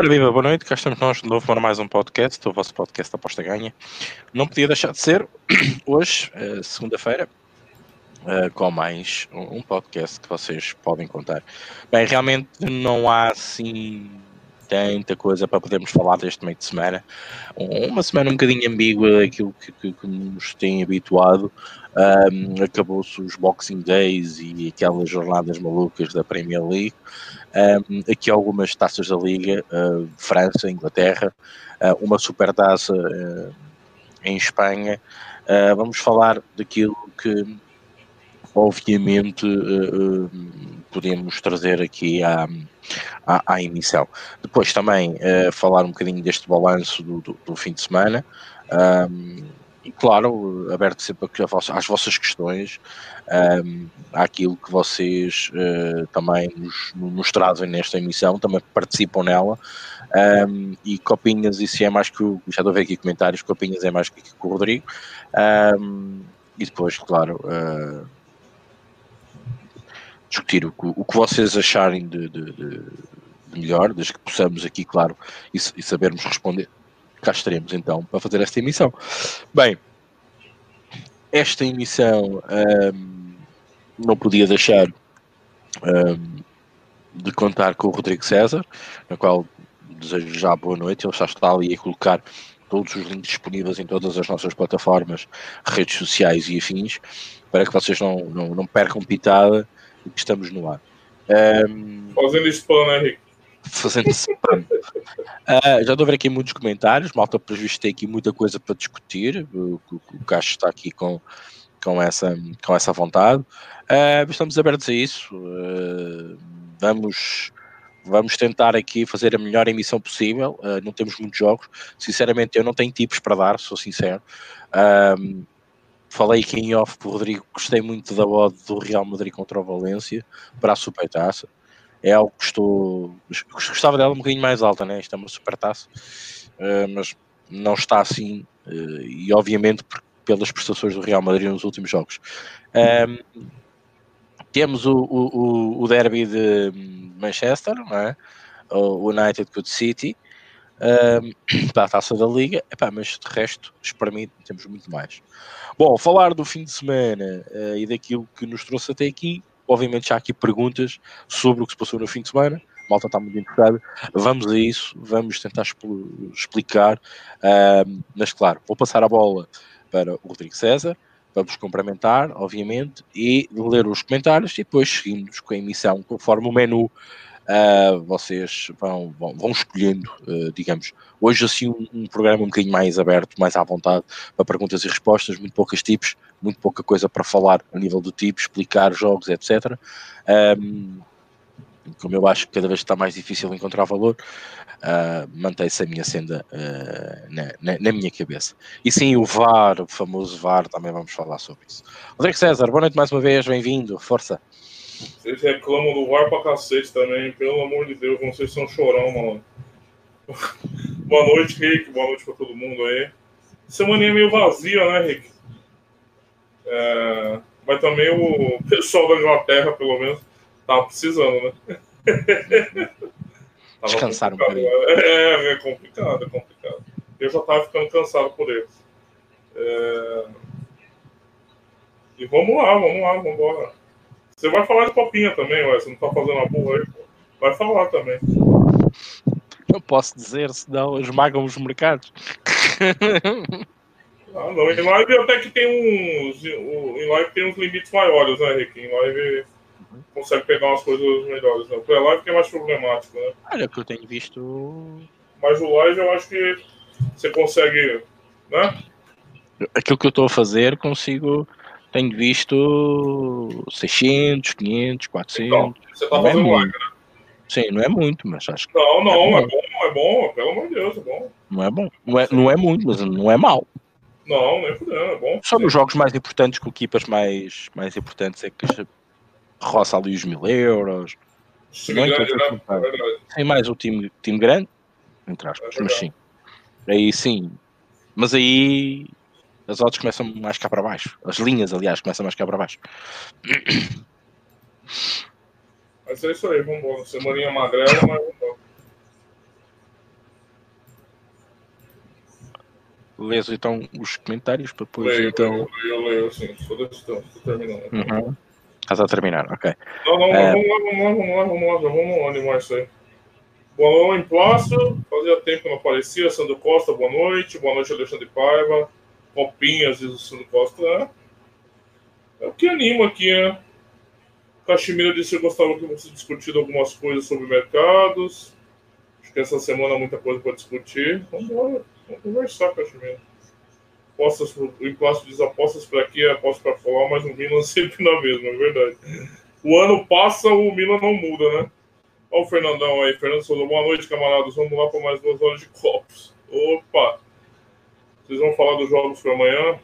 Ora, viva, boa noite, cá estamos nós de novo para mais um podcast, o vosso podcast Aposta Ganha. Não podia deixar de ser hoje, eh, segunda-feira, eh, com mais um podcast que vocês podem contar. Bem, realmente não há assim tanta coisa para podermos falar deste meio de semana. Uma semana um bocadinho ambígua daquilo que, que, que nos tem habituado. Um, Acabou-se os Boxing Days e aquelas jornadas malucas da Premier League. Um, aqui algumas taças da Liga, uh, França, Inglaterra, uh, uma super taça uh, em Espanha. vamos falar daquilo que obviamente podemos trazer aqui à, à, à emissão. Depois também falar um bocadinho deste balanço do, do, do fim de semana. Um, e claro, aberto sempre às vossas questões, um, àquilo que vocês uh, também nos, nos, trazem nesta emissão, também participam nela. Um, e Copinhas, isso é mais que o. Já estou a ver aqui comentários, Copinhas é mais que, que o Rodrigo. Um, e depois, claro, uh, discutir o, o que vocês acharem de, de, de, melhor, desde que possamos aqui, claro, e, e, sabermos responder. Cá estaremos então para fazer esta emissão. Bem, esta emissão um, não podia deixar um, de contar com o Rodrigo César, na qual desejo já boa noite. Ele já está ali a colocar todos os links disponíveis em todas as nossas plataformas, redes sociais e afins, para que vocês não, não, não percam pitada que estamos no ar. Um, fazendo spam, né, Henrique? Fazendo spam. uh, já ver aqui muitos comentários, malta previsto tem aqui muita coisa para discutir. O, o, o Cacho está aqui com, com, essa, com essa vontade. Uh, estamos abertos a isso. Uh, vamos vamos tentar aqui fazer a melhor emissão possível. Uh, não temos muitos jogos. Sinceramente, eu não tenho tipos para dar, sou sincero. Falei aqui em off para o Rodrigo, gostei muito da odd do Real Madrid contra o Valência para a supertaça. É algo que estou. Gostava dela um bocadinho mais alta, né? Isto é uma supertaça, uh, mas não está assim, uh, e obviamente pelas prestações do Real Madrid nos últimos jogos. Um, temos o, o, o derby de Manchester, é? o United com o City, um, para a taça da Liga, Epá, mas de resto, para mim, temos muito mais. Bom, falar do fim de semana uh, e daquilo que nos trouxe até aqui, obviamente há aqui perguntas sobre o que se passou no fim de semana. A malta está muito interessada. Vamos a isso, vamos tentar explicar. Uh, mas claro, vou passar a bola para o Rodrigo César, vamos cumprimentar, obviamente, e ler os comentários e depois seguimos com a emissão conforme o menu uh, vocês vão, vão, vão escolhendo, uh, digamos, hoje assim um, um, programa um bocadinho mais aberto, mais à vontade para perguntas e respostas, muito poucas tipos, muito pouca coisa para falar a nível do tipo, explicar jogos, etc. Um, como eu acho que cada vez está mais difícil encontrar valor, uh, mantém-se a minha senda uh, na, na, na, minha cabeça. E sim, o VAR, o famoso VAR, também vamos falar sobre isso. Rodrigo César, boa noite mais uma vez, bem-vindo, força. Vocês reclamam do VAR pra cacete também, pelo amor de Deus, vocês são chorão, mano. Boa noite, Rick, boa noite pra todo mundo aí. Semana é meio vazia, né, Rick? É... Mas também o pessoal da Inglaterra, pelo menos, tava precisando, né? Descansaram um pouquinho. É, é complicado, é complicado. Eu já tava ficando cansado por eles. É... E vamos lá, vamos lá, vamos embora. Você vai falar de copinha também, ué. Você não tá fazendo a burra aí, pô. Vai falar também. Não posso dizer, senão esmagam os mercados. Ah, não. Em live até que tem uns. Em live tem uns limites maiores, né, Rick? Em live consegue pegar umas coisas melhores. Né? O live que é mais problemático, né? Olha, que eu tenho visto. Mas o live eu acho que você consegue. Né? Aquilo que eu estou a fazer, consigo tenho visto 600, 500, 400. Então, você tá fazendo é live, né? Sim, não é muito, mas acho que. Não, não, é bom, é bom, é bom pelo amor de Deus, é bom. Não é bom. Não é, não é muito, mas não é mal. Não, nem fudendo, é bom. Só nos jogos mais importantes, com equipas mais, mais importantes, é que roça ali os mil euros. Sim, não, grande, né? é Tem mais o time, time grande, entre aspas, é mas sim. Aí sim. Mas aí as odds começam mais cá para baixo. As linhas, aliás, começam mais cá para baixo. Mas é isso aí, vamos embora. Semaninha magrela, mas vamos embora. Lês então os comentários para depois. Leio, então... leio, eu leio, sim. Estou, estou, estou terminando. Uhum. Estás a terminar, ok. Não, não, é... vamos lá, vamos lá, vamos lá, vamos lá, já vamos animar é isso aí. Boa noite, Plácio. Fazia tempo que não aparecia. Sandro Costa, boa noite. Boa noite, Alexandre Paiva. Copinhas, diz o Sandro Costa. É, é o que anima aqui, né? Caximira disse que gostava que fosse discutido algumas coisas sobre mercados. Acho que essa semana muita coisa para discutir. Vamos vamos conversar, Caximira. Apostas, o Implácio diz apostas para aqui, apostas para falar, mas o Milan sempre na mesma, é verdade. O ano passa, o Milan não muda, né? Olha o Fernandão aí. Fernando Souza, boa noite, camaradas. Vamos lá para mais duas horas de copos. Opa! Vocês vão falar dos jogos para amanhã?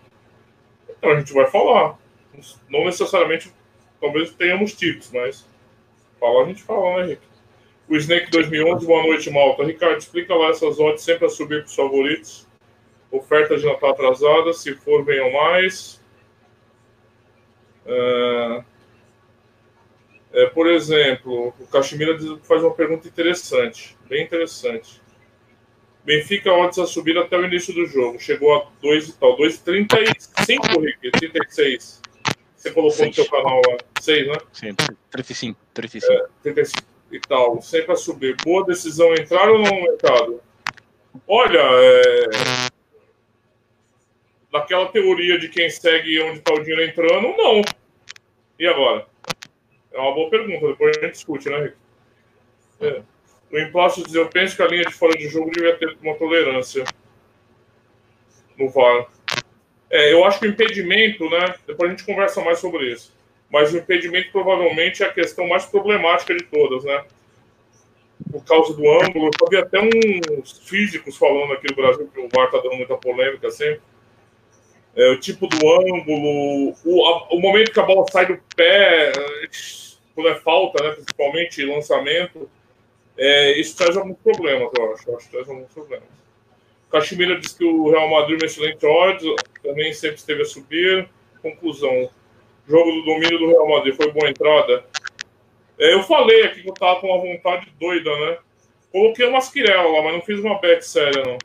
Então a gente vai falar. Não necessariamente, talvez tenhamos tipos, mas falar a gente fala, né, Rick? O Snake 2011, boa noite, Malta. Ricardo, explica lá essas odds sempre a subir para os favoritos. Oferta de Natal atrasada, se for, venham mais. Uh... É, por exemplo, o Cachemira faz uma pergunta interessante, bem interessante. Benfica odds a subir até o início do jogo. Chegou a 2 e tal. 2,35, Rick? 36. Você colocou Seis. no seu canal lá. 6, né? Sim, 35. 35. É, 35 e tal. Sempre a subir. Boa decisão entrar ou não no mercado? Olha, é... naquela teoria de quem segue onde está o dinheiro entrando, não. E agora? É uma boa pergunta, depois a gente discute, né, Rick? É. O Implácio diz: Eu penso que a linha de fora de jogo devia ter uma tolerância no VAR. É, eu acho que o impedimento, né? Depois a gente conversa mais sobre isso. Mas o impedimento provavelmente é a questão mais problemática de todas, né? Por causa do ângulo. Eu vi até uns físicos falando aqui no Brasil que o VAR está dando muita polêmica sempre. É, o tipo do ângulo, o, a, o momento que a bola sai do pé quando é falta, né, principalmente lançamento, é, isso traz alguns problemas, eu acho. Eu acho que traz alguns problemas. Caximira diz que o Real Madrid é um excelente odds, também sempre esteve a subir. Conclusão: jogo do domínio do Real Madrid foi boa entrada. É, eu falei aqui que eu tava com uma vontade doida, né? Coloquei uma Quirela lá, mas não fiz uma bet séria, não.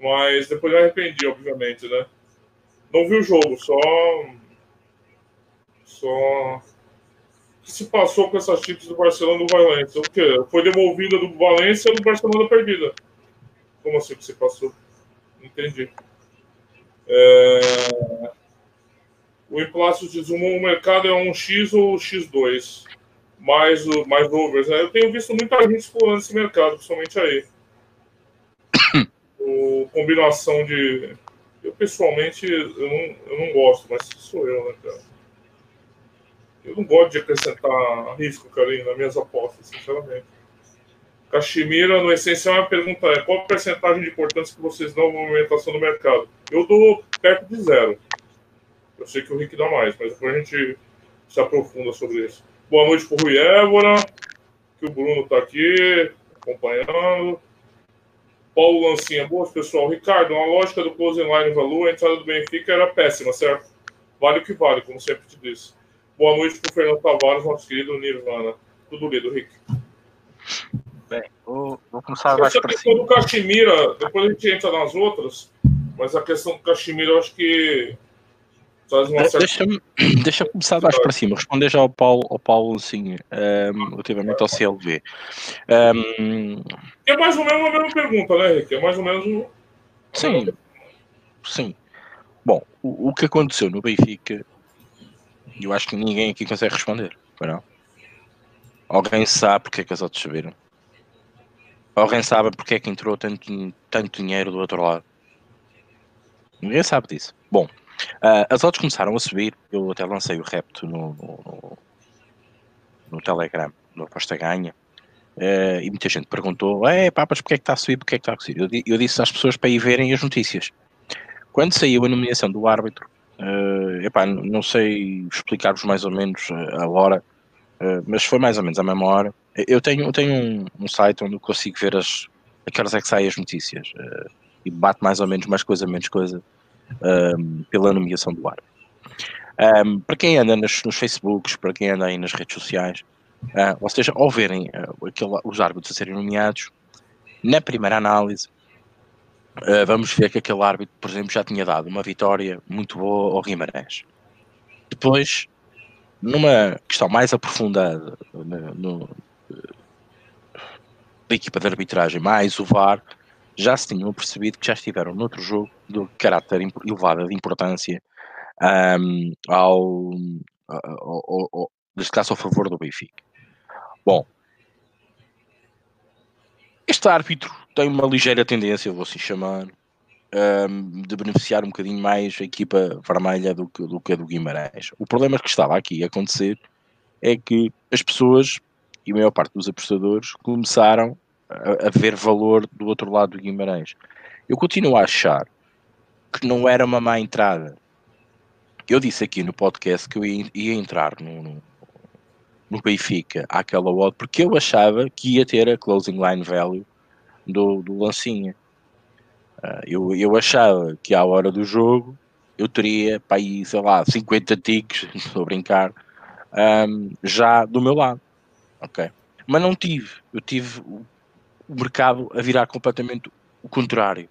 Mas depois me arrependi, obviamente, né? Não vi o jogo, só. Só se passou com essas chips do Barcelona do Valência? O quê? Foi devolvida do Valência do Barcelona perdida. Como assim que se passou? Entendi. É... O Implácio diz: o mercado é um X ou X2? Mais, mais overs. Né? Eu tenho visto muita gente explorando esse mercado, principalmente aí. o, combinação de. Eu, pessoalmente, eu não, eu não gosto, mas sou eu, né, cara? Eu não gosto de acrescentar risco, Karine, nas minhas apostas, sinceramente. Cachemira, no essencial, a pergunta é: qual a porcentagem de importância que vocês dão à movimentação no mercado? Eu dou perto de zero. Eu sei que o Rick dá mais, mas depois a gente se aprofunda sobre isso. Boa noite para o Rui Évora, que o Bruno está aqui acompanhando. Paulo Lancinha, boas pessoal. Ricardo, a lógica do closing line value, a entrada do Benfica era péssima, certo? Vale o que vale, como sempre te disse. Boa noite para o Fernando Tavares, nosso querido Nirvana. Tudo lido, Rick. Bem, vou, vou começar a questão cima. do Caximira, depois a gente entra nas outras, mas a questão do Caximira eu acho que Deixa, deixa começar mais para cima, responder já ao Paulo, ao Paulo assim, um, relativamente ao CLV. Um, é mais ou menos a mesma pergunta, né, Rick? É mais ou menos. Sim, sim. Bom, o, o que aconteceu no Benfica eu acho que ninguém aqui consegue responder, não? Alguém sabe porque é que as outras subiram? Alguém sabe porque é que entrou tanto, tanto dinheiro do outro lado? Ninguém sabe disso. Bom, uh, as outras começaram a subir. Eu até lancei o repto no, no, no Telegram, no Aposta Ganha. Uh, e muita gente perguntou: é pá, mas porque é que está a subir? Porque é que está a subir? Eu, eu disse às pessoas para ir verem as notícias. Quando saiu a nomeação do árbitro, Uh, epá, não sei explicar-vos mais ou menos a hora, uh, mas foi mais ou menos a mesma hora. Eu tenho, eu tenho um, um site onde consigo ver as, aquelas é que saem as notícias uh, e bate mais ou menos mais coisa, menos coisa pela nomeação do ar. Um, para quem anda nos, nos, Facebooks, para quem anda aí nas redes sociais, ou seja, ao verem aquele, os árbitros a serem nomeados, na primeira análise, Uh, vamos ver que aquele árbitro, por exemplo, já tinha dado uma vitória muito boa ao Guimarães. Depois, numa questão mais aprofundada no, no, da equipa de arbitragem, mais o VAR, já se tinham percebido que já estiveram noutro jogo de caráter elevado de importância um, ao, ao, ao, ao, ao favor do Benfica. Bom, este árbitro tem uma ligeira tendência, vou assim chamar, um, de beneficiar um bocadinho mais a equipa vermelha do que, do que a do Guimarães. O problema que estava aqui a acontecer é que as pessoas e a maior parte dos apostadores começaram a, a ver valor do outro lado do Guimarães. Eu continuo a achar que não era uma má entrada. Eu disse aqui no podcast que eu ia, ia entrar no, no, Benfica àquela odd porque eu achava que ia ter a closing line value do, do Lancinha. Uh, eu, eu achava que à hora do jogo eu teria para aí, sei lá, 50 ticks, estou a brincar, um, já do meu lado. Ok. Mas não tive. Eu tive o mercado a virar completamente o contrário.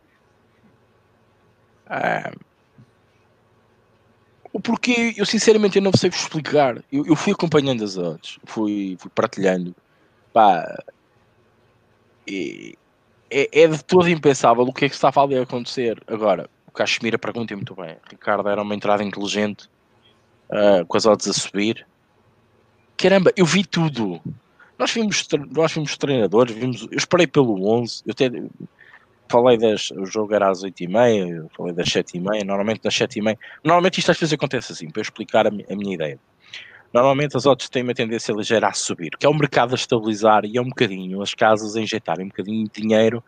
Um, o porquê, eu sinceramente eu não sei vos explicar. Eu, eu fui acompanhando as odds, fui, fui partilhando. Pá, é, é, de todo impensável o que é que estava ali a acontecer. Agora, o Cachemira pergunta muito bem. Ricardo era uma entrada inteligente, uh, com as odds a subir. Caramba, eu vi tudo. Nós vimos, nós vimos treinadores, vimos, eu esperei pelo 11, eu até falei das, o jogo era às 8h30, falei das 7h30, normalmente das 7h30, normalmente isto às vezes acontece assim, para eu explicar a, a minha ideia. Normalmente as odds têm uma tendência ligeira a subir, que é o mercado a estabilizar e é um bocadinho as casas a injetarem um bocadinho de dinheiro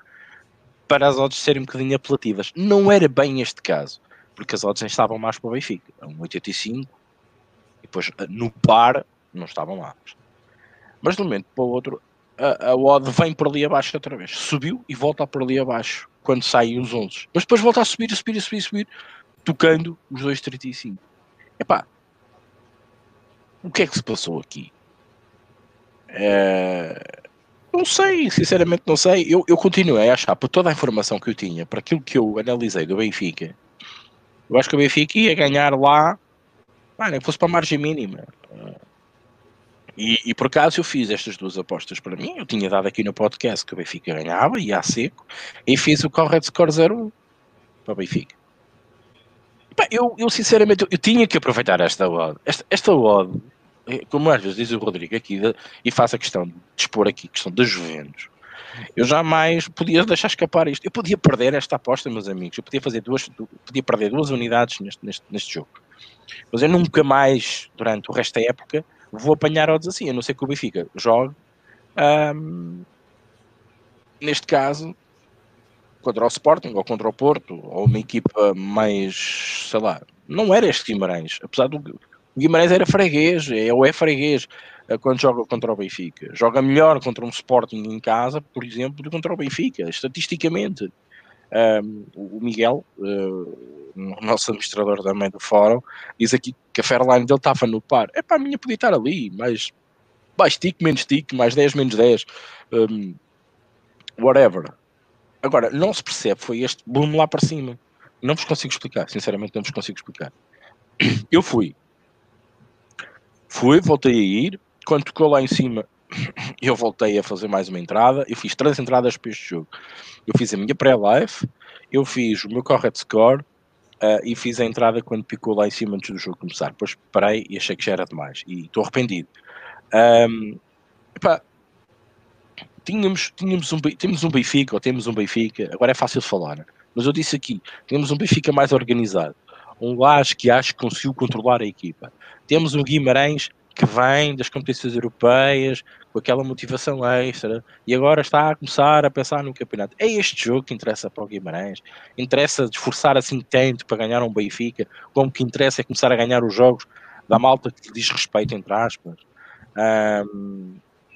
para as odds serem um bocadinho apelativas. Não era bem este caso, porque as odds estavam mais para o Benfica, a 1,85 e depois no par não estavam lá. Mas de um momento para o outro, a, a odd vem por ali abaixo outra vez. Subiu e volta por ali abaixo quando saem os 11. Mas depois volta a subir, a subir, a subir, a subir, tocando os 2,35. Epá, o que é que se passou aqui? É... Não sei, sinceramente não sei. Eu, eu continuei a achar, por toda a informação que eu tinha, para aquilo que eu analisei do Benfica, eu acho que o Benfica ia ganhar lá, ah, nem fosse para a margem mínima. E, e, por acaso eu fiz estas duas apostas para mim. Eu tinha dado aqui no podcast que o Benfica ganhava, ia a seco, e fiz o correto score 0 para o Benfica. Eu, eu sinceramente eu, eu, tinha que aproveitar esta odd. Esta, esta odd, eh, como às vezes diz o Rodrigo aqui, e faço a questão de expor aqui questão das Juventus. Eu jamais podia deixar escapar isto. Eu podia perder esta aposta, meus amigos. Eu podia fazer duas, podia perder duas unidades neste, neste, neste jogo. Mas eu nunca mais, durante o resto da época, vou apanhar odds assim, a não ser que o Benfica jogue. Um, neste caso, contra o Sporting ou contra o Porto, ou uma equipa mais, sei lá, não era este Guimarães, apesar do o Guimarães era freguês, é ou é freguês eh, quando joga contra o Benfica. Joga melhor contra um Sporting em casa, por exemplo, do que contra o Benfica, estatisticamente. Um, o Miguel, uh, nosso administrador também do fórum, diz aqui que a Fairline dele estava no par. É para a minha podia estar ali, mais, mais tic, menos tic, mais 10, menos 10, um, whatever. Agora, não se percebe, foi este boom lá para cima. Não vos consigo explicar, sinceramente não vos consigo explicar. Eu fui. Fui, voltei a ir. Quando tocou lá em cima, eu voltei a fazer mais uma entrada. Eu fiz três entradas para este jogo. Eu fiz a minha pré-live, eu fiz o meu correct score uh, e fiz a entrada quando picou lá em cima antes do jogo começar. Depois parei e achei que já era demais. E estou arrependido. Um, epá, tínhamos, tínhamos um, temos um Benfica, ou temos um Benfica, agora é fácil falar, né? mas eu disse aqui, temos um Benfica mais organizado, um Lage que acho que conseguiu controlar a equipa. Temos um Guimarães que vem das competições europeias com aquela motivação extra e agora está a começar a pensar no campeonato. É este jogo que interessa para o Guimarães. Interessa esforçar assim tanto para ganhar um Benfica, como que interessa é começar a ganhar os jogos da malta que diz respeito, entre aspas. Um,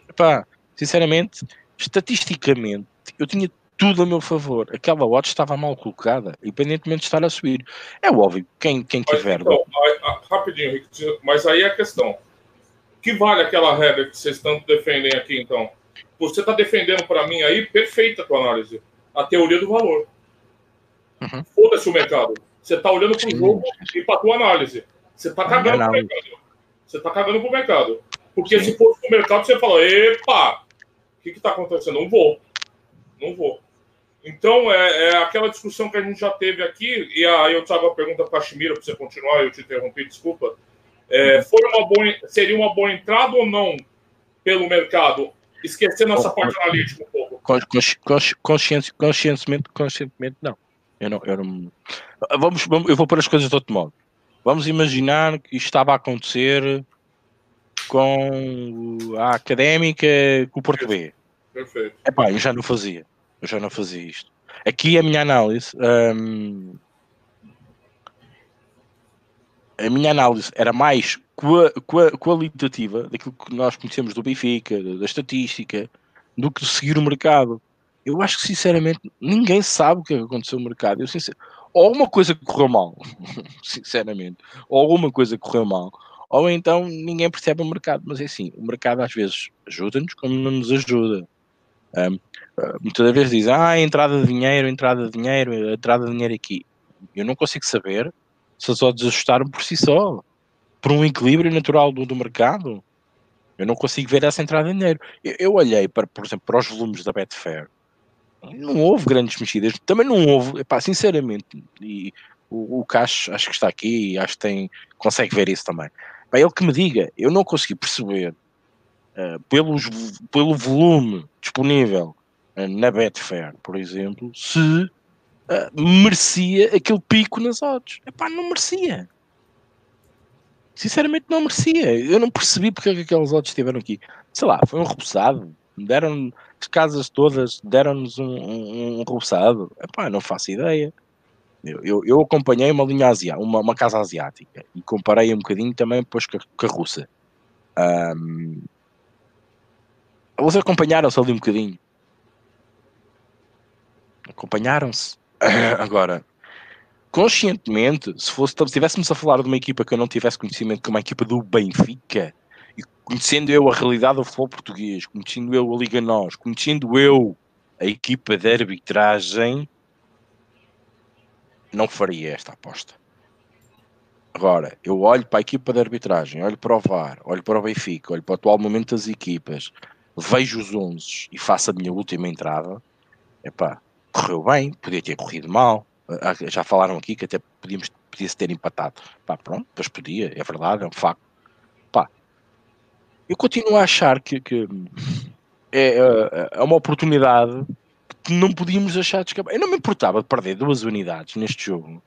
epá, sinceramente, estatisticamente, eu tinha tudo a meu favor. Aquela watch estava mal colocada, independentemente de estar a subir. É óbvio, quem, quem mas, tiver. Então, rapidinho, Rick, mas aí é a questão. Que vale aquela regra que vocês tanto defendem aqui, então? Você está defendendo para mim aí, perfeita a tua análise. A teoria do valor. Uhum. Foda-se o mercado. Você está olhando para o jogo e para a tua análise. Você está cagando para o mercado. Você está cagando para o mercado. Porque Sim. se fosse o mercado, você fala, epa, o que está acontecendo? Não vou. Não vou. Então, é, é, aquela discussão que a gente já teve aqui, e aí eu trago a pergunta para a Chimira, para você continuar, eu te interrompi, desculpa. É, foi uma boa, seria uma boa entrada ou não pelo mercado? Esquecendo essa parte analítica um pouco. Conscientemente, conscientemente, conscientemente não. Eu não, eu não. Vamos, vamos, eu vou pôr as coisas de outro modo. Vamos imaginar que isto estava a acontecer com a académica com o Porto B. Perfeito. Epá, eu já não fazia. Eu já não fazia isto. Aqui a minha análise. Hum, a minha análise era mais qualitativa daquilo que nós conhecemos do Benfica, da estatística, do que seguir o mercado. Eu acho que sinceramente ninguém sabe o que aconteceu no mercado. Eu, sincer... Ou uma coisa correu mal, sinceramente, ou alguma coisa correu mal, ou então ninguém percebe o mercado. Mas é assim, o mercado às vezes ajuda-nos como não nos ajuda. Um, ah, muitas vezes dizem, ah, entrada de dinheiro, entrada de dinheiro, entrada de dinheiro aqui. Eu não consigo saber se as odds ajustaram por si só, por um equilíbrio natural do, do mercado. Eu não consigo ver essa entrada de dinheiro. Eu, eu olhei, para, por exemplo, para os volumes da Betfair. Não houve grandes mexidas. Também não houve, epá, sinceramente, e o, o Cacho acho que está aqui acho que tem, consegue ver isso também. Para ele que me diga, eu não consegui perceber uh, pelos, pelo volume disponível uh, na Betfair, por exemplo, se uh, merecia aquele pico nas odds. Epá, não merecia. Sinceramente não merecia. Eu não percebi porque é aqueles odds estiveram aqui. Sei lá, foi um rebuçado. Deram as casas todas, deram-nos um, um, um rebuçado. Epá, não faço ideia. Eu, eu, eu, acompanhei uma linha asiática, uma, uma, casa asiática e comparei um bocadinho também depois com a, com a russa. Um, vocês acompanharam-se ali um bocadinho? Acompanharam-se? Agora, conscientemente, se, fosse, se estivéssemos a falar de uma equipa que eu não tivesse conhecimento como a equipa do Benfica, e conhecendo eu a realidade do futebol português, conhecendo eu a Liga Nós, conhecendo eu a equipa de arbitragem, não faria esta aposta. Agora, eu olho para a equipa de arbitragem, olho para o VAR, olho para o Benfica, olho para o atual momento das equipas, vejo os 11 e faço a minha última entrada, epá, correu bem, podia ter corrido mal. Ah, já falaram aqui que até podíamos, podia-se ter empatado. Pá, pronto, pois podia, é verdade, é um facto. Pá, eu continuo a achar que, que é, é, é uma oportunidade que não podíamos deixar de escapar. Eu não me importava de perder duas unidades neste jogo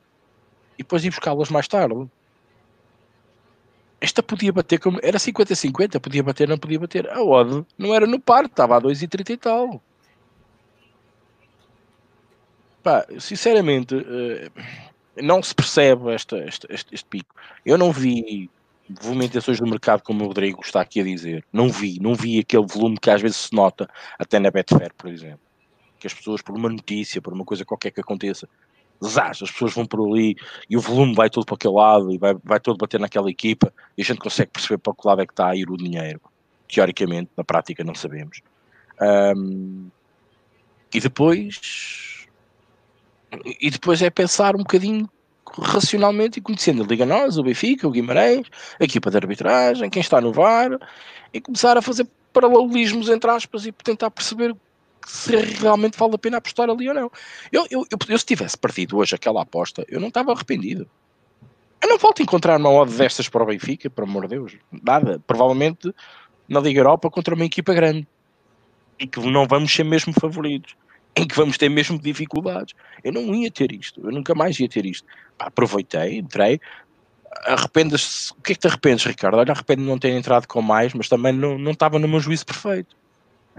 e depois ir buscá-las mais tarde. Esta podia bater como. Era 50-50, podia bater, não podia bater. A odd não era no par, estava a 2,30 e tal. Pá, sinceramente, uh, não se percebe esta, esta, este, este, pico. Eu não vi movimentações do mercado como o Rodrigo está aqui a dizer. Não vi, não vi aquele volume que às vezes se nota até na Betfair, por exemplo. Que as pessoas, por uma notícia, por uma coisa qualquer que aconteça, zás, as pessoas vão por ali e o volume vai todo para aquele lado e vai, vai todo bater naquela equipa e a gente consegue perceber para que lado é que está a ir o dinheiro. Teoricamente, na prática não sabemos. Um, e depois e depois é pensar um bocadinho racionalmente e conhecendo a Liga Nós, o Benfica, o Guimarães, a equipa de arbitragem, quem está no VAR e começar a fazer paralelismos entre aspas e tentar perceber se realmente vale a pena apostar ali ou não. Eu, eu, eu, eu se tivesse partido hoje aquela aposta, eu não estava arrependido. Eu não volto a encontrar uma odd destas para o Benfica, por amor de Deus. Nada. Provavelmente na Liga Europa contra uma equipa grande. E que não vamos ser mesmo favoritos. Em que vamos ter mesmo dificuldades. Eu não ia ter isto. Eu nunca mais ia ter isto. Pá, aproveitei, entrei. Arrependas-se. O que é que te arrependes, Ricardo? Olha, arrependo de não ter entrado com mais, mas também não, não estava no meu juízo perfeito.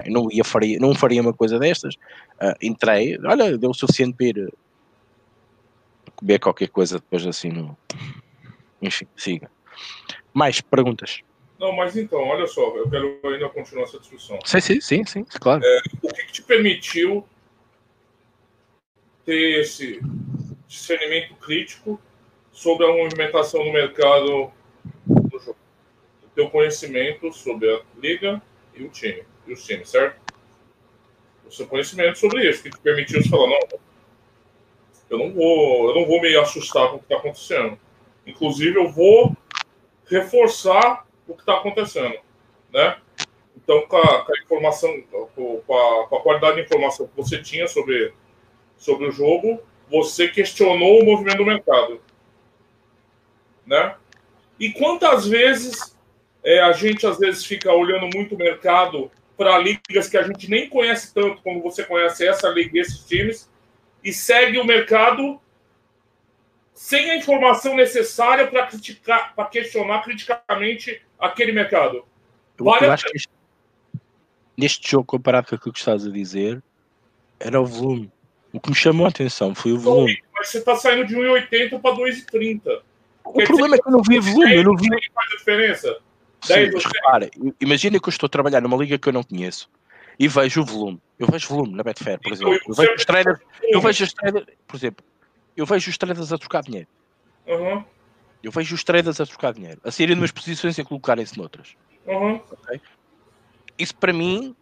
Eu não, ia, faria, não faria uma coisa destas. Uh, entrei, olha, deu o suficiente para ir comer qualquer coisa depois assim. No... Enfim, siga. Mais perguntas? Não, mas então, olha só, eu quero ainda continuar essa discussão. Sim, sim, sim, sim claro. É, o que, que te permitiu ter esse discernimento crítico sobre a movimentação do mercado do jogo? O teu conhecimento sobre a liga e o time e os times, certo? O seu conhecimento sobre isso, que te permitiu falar, não, Eu não vou, eu não vou me assustar com o que está acontecendo. Inclusive, eu vou reforçar o que está acontecendo, né? Então, com a, com a informação, com a, com a, qualidade de informação que você tinha sobre, sobre o jogo, você questionou o movimento do mercado, né? E quantas vezes é, a gente às vezes fica olhando muito o mercado para ligas que a gente nem conhece tanto como você conhece essa liga, esses times, e segue o mercado sem a informação necessária para criticar, para questionar criticamente aquele mercado. Vale eu acho que este, neste jogo, comparado com aquilo que estás a dizer, era o volume. O que me chamou a atenção foi o volume. Mas você está saindo de 1,80 para 2,30. O Quer problema dizer, é que eu não vi volume, eu não vi. Faz a diferença. Sim, mas repara, imagina que eu estou a trabalhar numa liga que eu não conheço e vejo o volume. Eu vejo volume na Betfair, por exemplo. Eu vejo os traders, eu vejo os traders, por exemplo, eu vejo os traders a trocar dinheiro. Uhum. Eu vejo os traders a trocar dinheiro, a saírem de umas posições e a colocarem-se noutras. Uhum. Okay? Isso para mim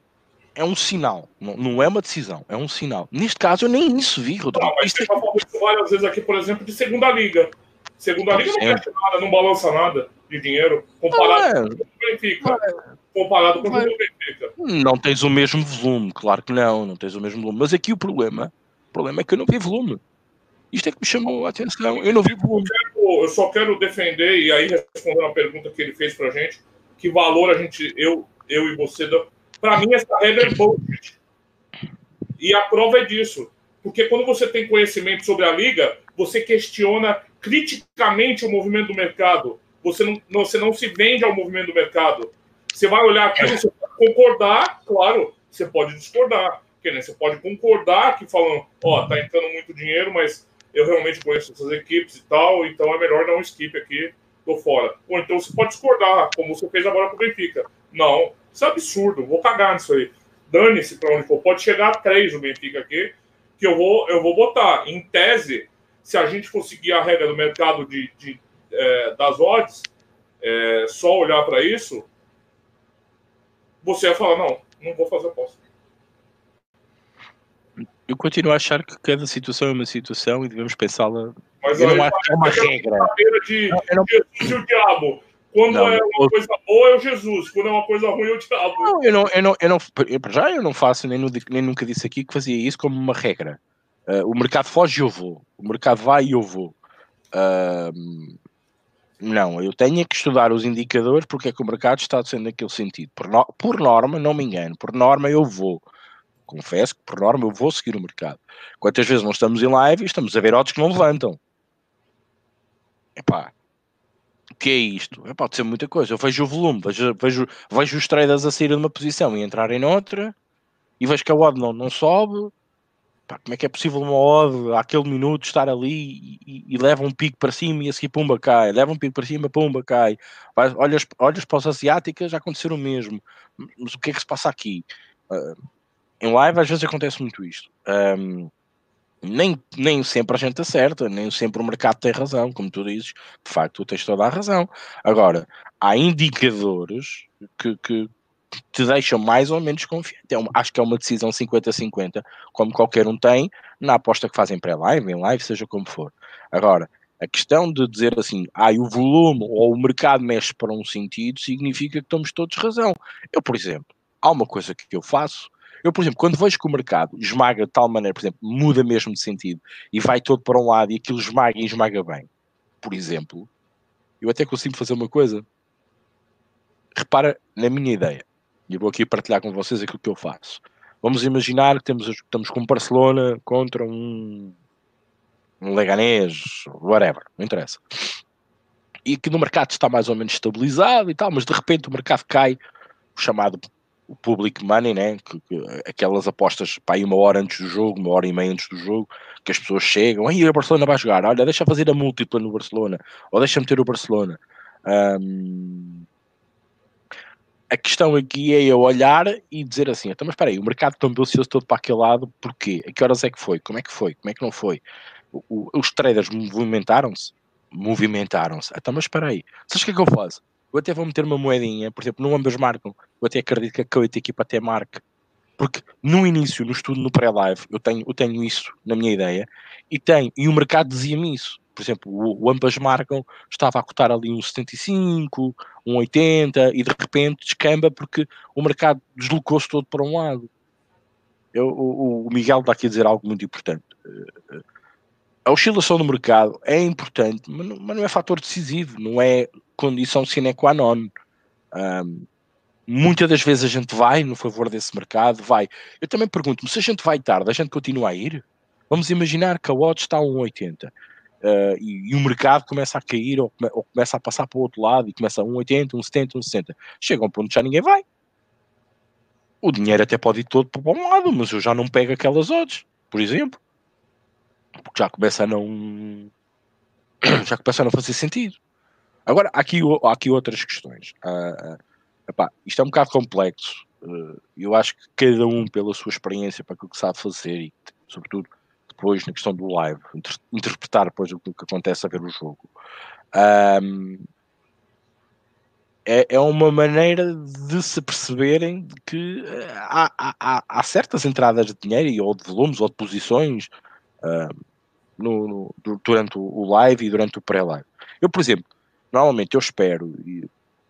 é um sinal, não, não, é uma decisão, é um sinal. Neste caso eu nem isso vi, Rodrigo. Não, mas você é... já falou várias vezes aqui, por exemplo, de segunda liga. Segunda liga não fecha nada, não balança nada de dinheiro comparado é. com o Benfica. É. Comparado com o Benfica. Não tens o mesmo volume, claro que não, não tens o mesmo volume. Mas aqui o problema, o problema é que eu não vi volume. Isto é que me chamou a atenção. Eu não vi volume. Eu, quero, eu só quero defender, e aí respondendo a pergunta que ele fez pra gente, que valor a gente, eu, eu e você, Pra mim, essa regra é bullshit. E a prova é disso. Porque quando você tem conhecimento sobre a liga, você questiona criticamente o movimento do mercado. Você não, você não se vende ao movimento do mercado. Você vai olhar aquilo, você pode concordar, claro, você pode discordar. Porque, né, você pode concordar que falando, ó, oh, tá entrando muito dinheiro, mas eu realmente conheço essas equipes e tal, então é melhor dar um skip aqui, tô fora. Ou então você pode discordar, como você fez agora com o Benfica. Não, isso é absurdo, vou cagar nisso aí. Dane-se para onde for. Pode chegar a três o Benfica aqui, que eu vou, eu vou botar. Em tese, se a gente for seguir a regra do mercado de, de é, das odds, é, só olhar para isso, você vai falar, não, não vou fazer aposta. Eu continuo a achar que cada situação é uma situação e devemos pensá-la. Mas eu não acho é uma regra. De não, não... Jesus e o diabo. Quando não, é uma coisa boa é o Jesus, quando é uma coisa ruim é o diabo. Não, eu não, eu não, eu não, já eu não faço, nem, nem nunca disse aqui que fazia isso como uma regra. Uh, o mercado foge e eu vou. O mercado vai e eu vou. Uh, não, eu tenho que estudar os indicadores porque é que o mercado está sendo naquele sentido. Por, no, por norma, não me engano, por norma eu vou. Confesso que por norma eu vou seguir o mercado. Quantas vezes não estamos em live e estamos a ver odds que não levantam? Epá, que é isto? É, pode ser muita coisa. Eu vejo o volume, vejo, vejo, vejo os traders a sair de uma posição e entrarem noutra e vejo que a odd não, não sobe Pá, como é que é possível uma odd àquele minuto estar ali e, e, leva um pico para cima e a seguir pumba cai, leva um pico para cima, pumba cai. Vai, olhas, olhas para os asiáticas, já aconteceu o mesmo. Mas o que é que se passa aqui? Uh, em live às vezes acontece muito isto. Um, nem, nem sempre a gente acerta, nem sempre o mercado tem razão, como tu dizes, de facto tu tens toda a razão. Agora, há indicadores que, que, te deixam mais ou menos confiante. É uma, acho que é uma decisão 50-50, como qualquer um tem, na aposta que fazem pré-live, em live, seja como for. Agora, a questão de dizer assim, ah, o volume ou o mercado mexe para um sentido, significa que estamos todos razão. Eu, por exemplo, há uma coisa que eu faço, eu, por exemplo, quando vejo que o mercado esmaga de tal maneira, por exemplo, muda mesmo de sentido e vai todo para um lado e aquilo esmaga e esmaga bem, por exemplo, eu até consigo fazer uma coisa. Repara na minha ideia. E eu vou aqui partilhar com vocês aquilo que eu faço. Vamos imaginar que temos, estamos com Barcelona contra um, um Leganés, whatever, não interessa. E que no mercado está mais ou menos estabilizado e tal, mas de repente o mercado cai, o chamado o public money, né? Que, que, aquelas apostas para aí uma hora antes do jogo, uma hora e meia antes do jogo, que as pessoas chegam, aí o Barcelona vai jogar, olha, deixa fazer a múltipla no Barcelona, ou deixa meter o Barcelona. Um, a questão aqui é eu olhar e dizer assim, então, mas espera aí, o mercado tambou-se todo para aquele lado, porquê? A que horas é que foi? Como é que foi? Como é que não foi? O, o, os traders movimentaram-se? Movimentaram-se. Então, mas espera aí, sabes o que é que eu faço? Eu até vou meter uma moedinha, por exemplo, não ambas marcam, eu até acredito que a outra equipa até marque. Porque no início, no estudo no pré-live, eu tenho, eu tenho isso na minha ideia, e tem, e o mercado dizia-me isso. Por exemplo, o, o ambas marcam estava a cotar ali um 75, um 80, e de repente descamba porque o mercado deslocou-se todo para um lado. Eu, o, o Miguel está aqui a dizer algo muito importante. A oscilação do mercado é importante, mas não, mas não é fator decisivo, não é condição sine qua non. Um, muitas das vezes a gente vai no favor desse mercado, vai. Eu também pergunto-me, se a gente vai tarde, a gente continua a ir? Vamos imaginar que a watch está a 1,80 uh, e, e, o mercado começa a cair ou, ou, começa a passar para o outro lado e começa a 1,80, 1,70, 1,60. Chega um ponto já ninguém vai. O dinheiro até pode ir todo para um lado, mas eu já não pego aquelas odds, por exemplo. Porque já começa a não. Já começa a não fazer sentido. Agora, há aqui, há aqui outras questões. Uh, epá, isto é um bocado complexo. Uh, eu acho que cada um, pela sua experiência, para aquilo que sabe fazer e, sobretudo, depois na questão do live, inter interpretar depois o que acontece a ver o jogo. Um, é, é uma maneira de se perceberem que há, há, há certas entradas de dinheiro, ou de volumes, ou de posições, no, no, durante o live e durante o pré-live. Eu, por exemplo, normalmente eu espero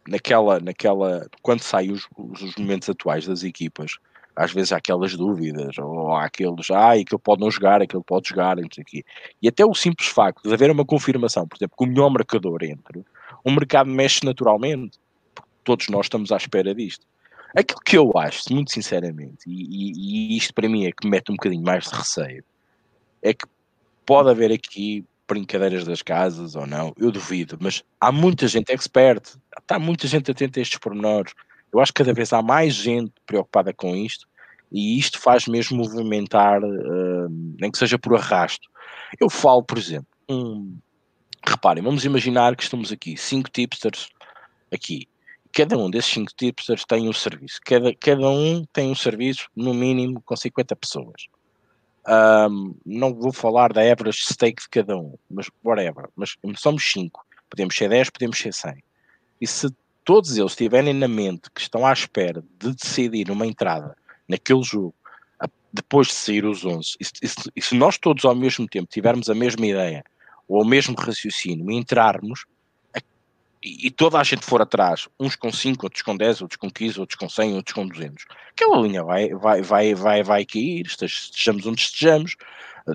naquela, naquela quando saem os, os, momentos atuais das equipas, às vezes há aquelas dúvidas, ou há aqueles, ah, aquele pode não jogar, aquele pode jogar, sei aqui. E até o simples facto de haver uma confirmação, por exemplo, que o melhor marcador entre, o mercado mexe naturalmente, todos nós estamos à espera disto. Aquilo que eu acho, muito sinceramente, e, e, e isto para mim é que me mete um bocadinho mais de receio, é que pode haver aqui brincadeiras das casas ou não, eu duvido, mas há muita gente expert, está muita gente atenta a estes pormenores. Eu acho que cada vez há mais gente preocupada com isto e isto faz mesmo movimentar, uh, nem que seja por arrasto. Eu falo, por exemplo, um, reparem, vamos imaginar que estamos aqui, cinco tipsters aqui. Cada um desses cinco tipsters tem um serviço. Cada, cada um tem um serviço, no mínimo, com 50 pessoas. Um, não vou falar da average stake de cada um, mas whatever. Mas somos 5. Podemos ser 10, podemos ser 100. E se todos eles tiverem na mente que estão à espera de decidir uma entrada naquele jogo, depois de sair os 11, e, e, e se nós todos ao mesmo tempo tivermos a mesma ideia ou o mesmo raciocínio e entrarmos, e, toda a gente for atrás, uns com 5, outros com 10, outros com 15, outros com 100, outros com 200, aquela linha vai, vai, vai, vai, vai cair, estejamos onde estejamos,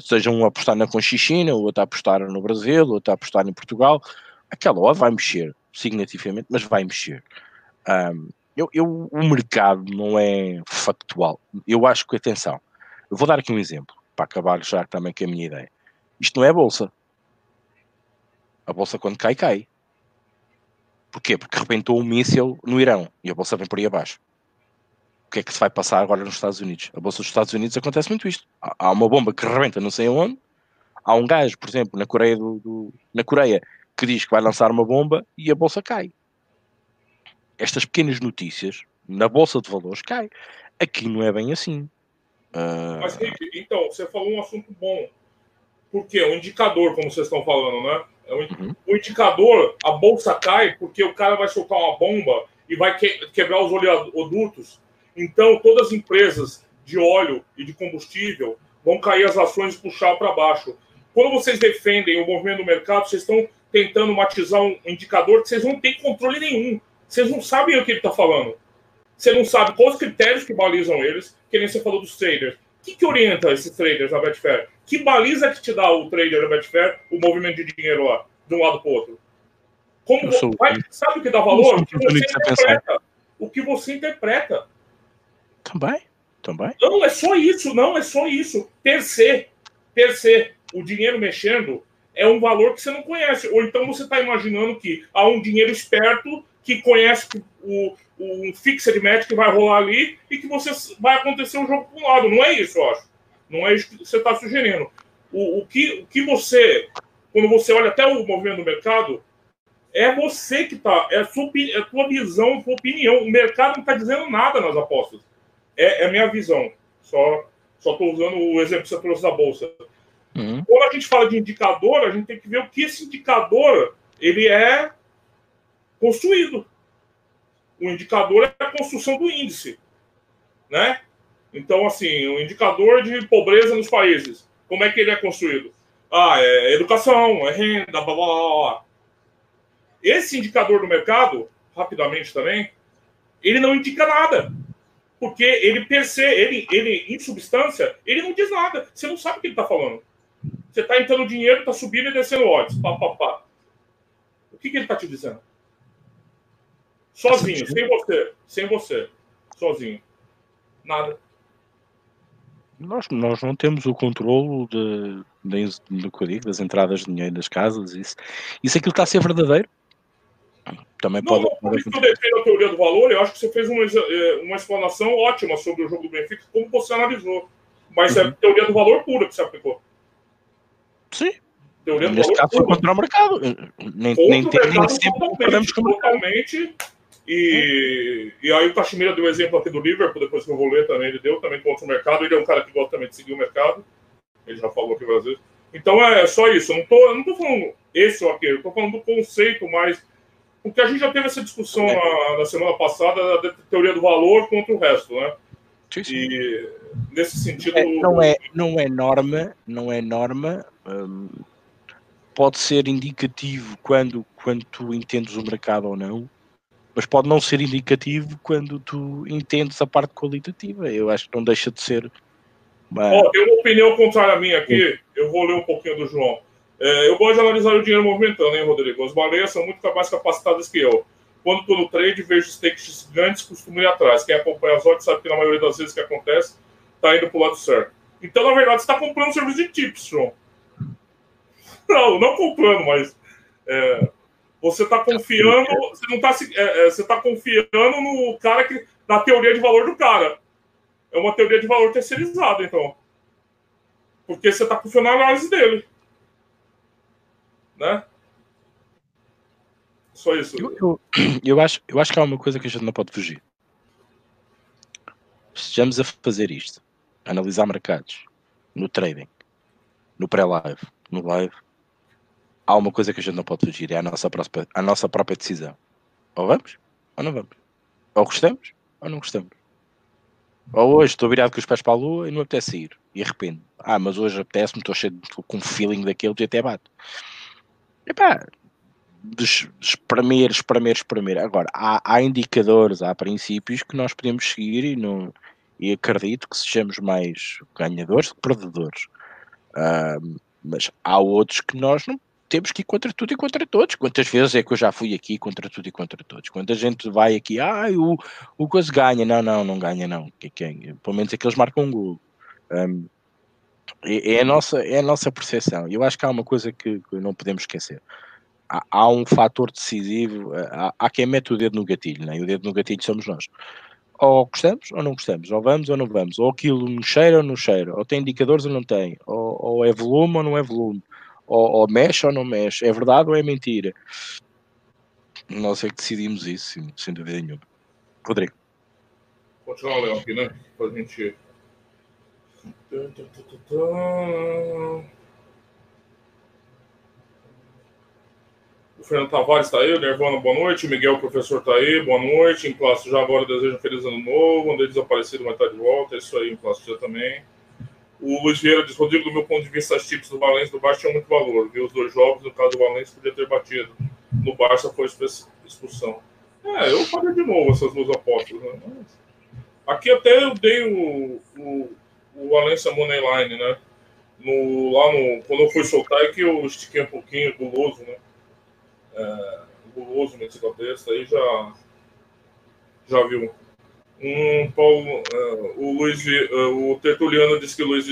seja um a apostar na Conchichina, o outro a apostar no Brasil, o outro a apostar em Portugal, aquela hora vai mexer significativamente, mas vai mexer. Um, eu, eu, o mercado não é factual. Eu acho que, atenção, eu vou dar aqui um exemplo, para acabar já também com a minha ideia. Isto não é bolsa. A bolsa quando cai, cai Porquê? Porque rebentou um míssil no Irão e a bolsa vem por aí abaixo. O que é que se vai passar agora nos Estados Unidos? A bolsa dos Estados Unidos acontece muito isto. Há uma bomba que rebenta não sei aonde. Há um gajo, por exemplo, na Coreia, do, do, na Coreia que diz que vai lançar uma bomba e a bolsa cai. Estas pequenas notícias na bolsa de valores cai. Aqui não é bem assim. Uh... Mas, Rick, então, você falou um assunto bom. Porque é um indicador, como vocês estão falando, né? É uhum. O indicador, a bolsa cai porque o cara vai soltar uma bomba e vai que, quebrar os oleodutos. Então, todas as empresas de óleo e de combustível vão cair as ações e puxar para baixo. Quando vocês defendem o movimento do mercado, vocês estão tentando matizar um indicador que vocês não têm controle nenhum. Vocês não sabem o que ele está falando. Você não sabe quais os critérios que balizam eles, que nem você falou dos traders. O que, que orienta esses traders na Betfair? Que baliza que te dá o trader da Betfair o movimento de dinheiro lá, de um lado para o outro? Como, vai, sabe o que dá valor? O que você interpreta. O que você interpreta. Também, também. Não, é só isso, não, é só isso. Per se, o dinheiro mexendo é um valor que você não conhece. Ou então você está imaginando que há um dinheiro esperto que conhece o, um fixed match que vai rolar ali e que você vai acontecer um jogo para um lado. Não é isso, eu acho. Não é isso que você está sugerindo. O, o, que, o que você, quando você olha até o movimento do mercado, é você que está, é a sua, é a tua visão, a tua opinião. O mercado não está dizendo nada nas apostas. É, é a minha visão. Só estou usando o exemplo que você trouxe da Bolsa. Uhum. Quando a gente fala de indicador, a gente tem que ver o que esse indicador ele é construído. O indicador é a construção do índice. Né? Então, assim, o indicador de pobreza nos países, como é que ele é construído? Ah, é educação, é renda, blá, blá, blá, blá. Esse indicador do mercado, rapidamente também, ele não indica nada. Porque ele per se, ele, ele, em substância, ele não diz nada. Você não sabe o que ele está falando. Você está entrando dinheiro, está subindo e descendo odds. Pá, pá, pá. O que, que ele está te dizendo? Sozinho, sem você. Sem você. Sozinho. Nada. Nós, nós não temos o controle de, de, de, das entradas de dinheiro das casas. Isso, isso aquilo está a ser verdadeiro? Também não, pode. Por isso defendo a teoria do valor, eu acho que você fez uma, eh, uma explanação ótima sobre o jogo do Benfica, como você analisou. Mas é uhum. é teoria do valor pura que você aplicou. Sim. Teoria do Nesse valor caso, foi contra o mercado. Nem, contra nem, tem, nem sempre mercado. Totalmente. E, e aí o Cachemira deu exemplo aqui do Liverpool, depois que eu vou ler também, ele deu também contra o mercado. Ele é um cara que gosta também de seguir o mercado. Ele já falou aqui várias vezes. Então é só isso. Eu não tô, eu não tô falando esse ou aquele, eu tô falando do conceito mais. Porque a gente já teve essa discussão na, na semana passada da teoria do valor contra o resto, né? E nesse sentido. É, não, é, não é norma, não é norma. Hum, pode ser indicativo quando, quando tu entendes o mercado ou não mas pode não ser indicativo quando tu entendes a parte qualitativa. Eu acho que não deixa de ser. Uma... Oh, tem uma opinião contrária a minha aqui, eu vou ler um pouquinho do João. É, eu gosto de analisar o dinheiro movimentando, hein, Rodrigo? As baleias são muito mais capacitadas que eu. Quando estou no trade, vejo stakes grandes, costumo ir atrás. Quem acompanha as odds sabe que na maioria das vezes que acontece, está indo para o lado certo. Então, na verdade, você está comprando serviço de tips, João. Não, não comprando, mas é, você está confiando, você não está é, é, você tá confiando no cara que na teoria de valor do cara. É uma teoria de valor terceirizada, então. Porque você está confiando na análise dele. Né? Só isso. Eu, eu, eu, acho, eu acho que há uma coisa que a gente não pode fugir. Estejamos a fazer isto, analisar mercados, no trading, no pré-live, no live, há uma coisa que a gente não pode fugir, é a nossa, própria, a nossa própria decisão. Ou vamos, ou não vamos. Ou gostamos, ou não gostamos. Ou hoje estou virado com os pés para a lua e não apetece ir. E arrependo. Ah, mas hoje apetece-me, estou cheio de, com um feeling daquele e até bato. Epá, espremer, espremer, espremer. Agora, há, há indicadores, há princípios que nós podemos seguir e, não, e acredito que sejamos mais ganhadores que perdedores. Uh, mas há outros que nós não temos que ir contra tudo e contra todos. Quantas vezes é que eu já fui aqui contra tudo e contra todos? Quanta gente vai aqui, ah, o, o coisa ganha. Não, não, não ganha, não. Quem, pelo menos é que eles marcam um gol. Um, é, é, a nossa, é a nossa percepção. Eu acho que há uma coisa que, que não podemos esquecer. Há, há um fator decisivo, há, há, quem mete o dedo no gatilho, né? e o dedo no gatilho somos nós. Ou gostamos ou não gostamos, ou vamos ou não vamos, ou aquilo nos cheira ou não cheira, ou tem indicadores ou não tem, ou, ou é volume ou não é volume ou, ou, mexe ou não mexe, é verdade ou é mentira. Nós é que decidimos isso, sem dúvida nenhuma. Rodrigo. Continuar, Léo, aqui, né? A gente. O Fernando Tavares está aí, o Nervana, boa noite. O Miguel, professor, está aí, boa noite. Classe já agora desejo um feliz ano novo. Andei desaparecido, mas está de volta. É isso aí, classe já também. O Luiz Vieira diz, Rodrigo, do meu ponto de vista, as chips do Valência do Barça tinham muito valor. Viu os dois jogos, no caso do Valência, podia ter batido. No Barça foi expulsão. É, eu faria de novo essas duas apostas. Né? Aqui até eu dei o, o, o Valência Moneyline, né? No, lá no, quando eu fui soltar, é que eu estiquei um pouquinho, guloso, né? É, guloso nesse cabeça, aí já, já viu um Paulo, uh, o Luiz, uh, o Tertuliano disse que o Luiz,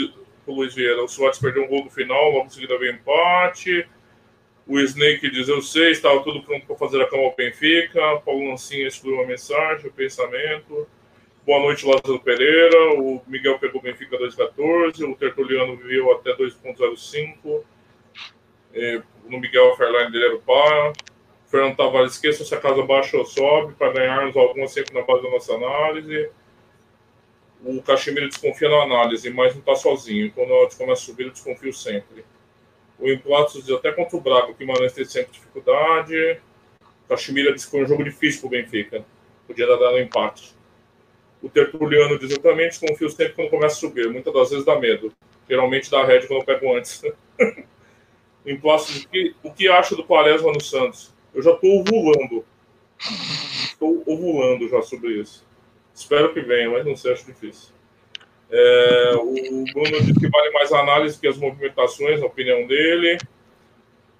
o Luiz Vieira, o Suárez perdeu um gol no final, logo em seguida veio empate. O Snake diz: Eu sei, estava tudo pronto para fazer a cama ao Benfica. Paulo Lancinha excluiu uma mensagem, o pensamento. Boa noite, Lázaro Pereira. O Miguel pegou o Benfica 2,14. O Tertuliano viveu até 2,05. No Miguel, a Fairline dele era o par. Fernando Tavares, esqueça se a casa baixa ou sobe, para ganharmos alguma sempre na base da nossa análise. O Caxemira desconfia na análise, mas não está sozinho. Quando a começa a subir, eu desconfio sempre. O Implatos diz até contra o Braga, que o Guimarães tem sempre dificuldade. O Caxemira diz que foi um jogo difícil para o Benfica. Podia dar dado um empate. O Tertuliano diz exatamente, confio sempre quando começa a subir. Muitas das vezes dá medo. Geralmente dá red quando eu pego antes. Plácido, o que, o que acha do Quaresma no Santos? Eu já estou ovulando. Estou ovulando já sobre isso. Espero que venha, mas não sei, acho difícil. É, o Bruno diz que vale mais a análise que as movimentações, na opinião dele.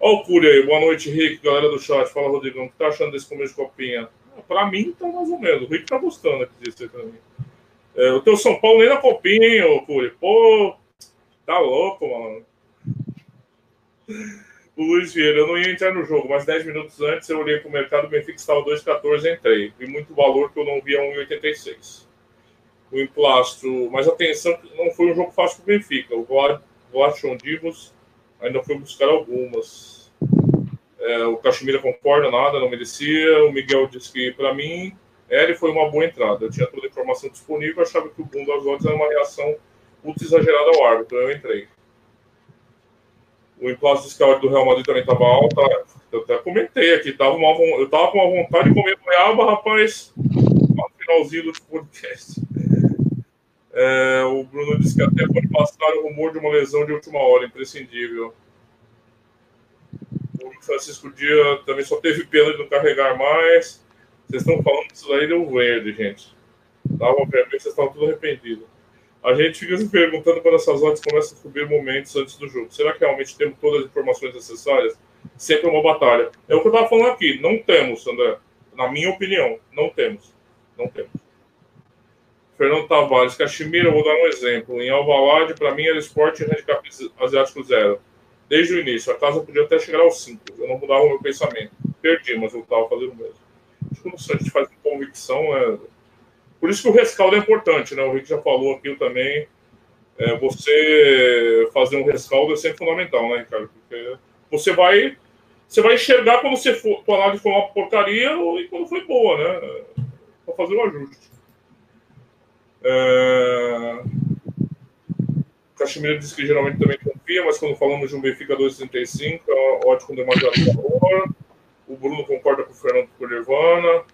Olha o Cury aí, boa noite, Rick, galera do chat. Fala, Rodrigão, o que tá achando desse começo de copinha? Para mim, tá mais ou menos. O Rick tá gostando aqui disso também. É, o teu São Paulo nem na copinha, hein, ô Cury? Pô, tá louco, mano. Luiz Vieira, eu não ia entrar no jogo, mas 10 minutos antes eu olhei para o mercado, o Benfica estava 2,14 entrei. Vi muito valor que eu não via 1,86. O emplastro, mas atenção, não foi um jogo fácil para o Benfica. O Gladson Divos ainda foi buscar algumas. É, o Cachemira concorda, nada, não merecia. O Miguel disse que, para mim, ele foi uma boa entrada. Eu tinha toda a informação disponível, achava que o boom das odds era uma reação muito exagerada ao árbitro. Eu entrei. O imposto fiscal do Real Madrid também estava alto. Eu até comentei aqui, tava uma, eu estava com uma vontade de comer goiaba, rapaz, no finalzinho do podcast. É, o Bruno disse que até pode passar o rumor de uma lesão de última hora, imprescindível. O Francisco Dia também só teve pena de não carregar mais. Vocês estão falando que isso daí deu verde, gente. Dava vermelho, vocês estão tudo arrependidos. A gente fica se perguntando quando essas odds começam a subir momentos antes do jogo. Será que realmente temos todas as informações necessárias? Sempre uma batalha. É o que eu estava falando aqui. Não temos, André. Na minha opinião, não temos. Não temos. Fernando Tavares, Caximira, eu vou dar um exemplo. Em Alvalade, para mim, era esporte handicap asiático zero. Desde o início. A casa podia até chegar aos 5. Eu não mudava o meu pensamento. Perdi, mas eu estava fazendo mesmo. Acho que a gente faz com convicção, é, por isso que o rescaldo é importante, né? O Rick já falou aqui também. É, você fazer um rescaldo é sempre fundamental, né, Ricardo? Porque você vai, você vai enxergar quando você for, tua análise foi uma porcaria e quando foi boa, né? Para fazer o ajuste. É... O Caxemira disse que geralmente também confia, mas quando falamos de um Benfica 2,35, é ótimo demasiado valor. O Bruno concorda com o Fernando Curivana.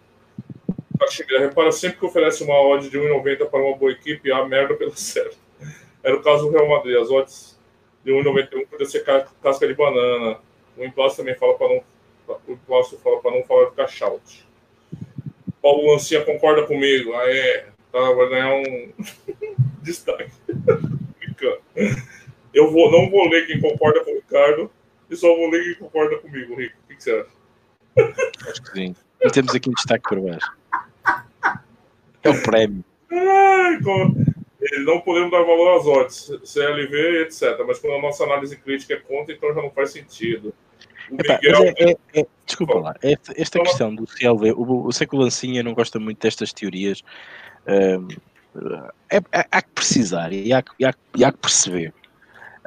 Caxemira, repara sempre que oferece uma odd de 1,90 para uma boa equipe, a merda pela certa. Era o caso do Real Madrid, as odds de 1,91 podia ser casca de banana. O Implácio também fala para não. O Implácio fala para não falar de caixout. Paulo Lancinha concorda comigo. Ah, é. Tá, vai ganhar um destaque. Eu vou, não vou ler quem concorda com o Ricardo e só vou ler quem concorda comigo, Rico. O que você acha? Acho que sim. E temos aqui um destaque por baixo. É um prêmio. Ai, não podemos dar valor às odds, CLV, etc. Mas quando a nossa análise crítica é contra, então já não faz sentido. Miguel... é, é, é, desculpa lá, esta, esta questão do CLV, o, o Seco Lancinha não gosta muito destas teorias. Uh, é, há que precisar e há, e há, e há que perceber.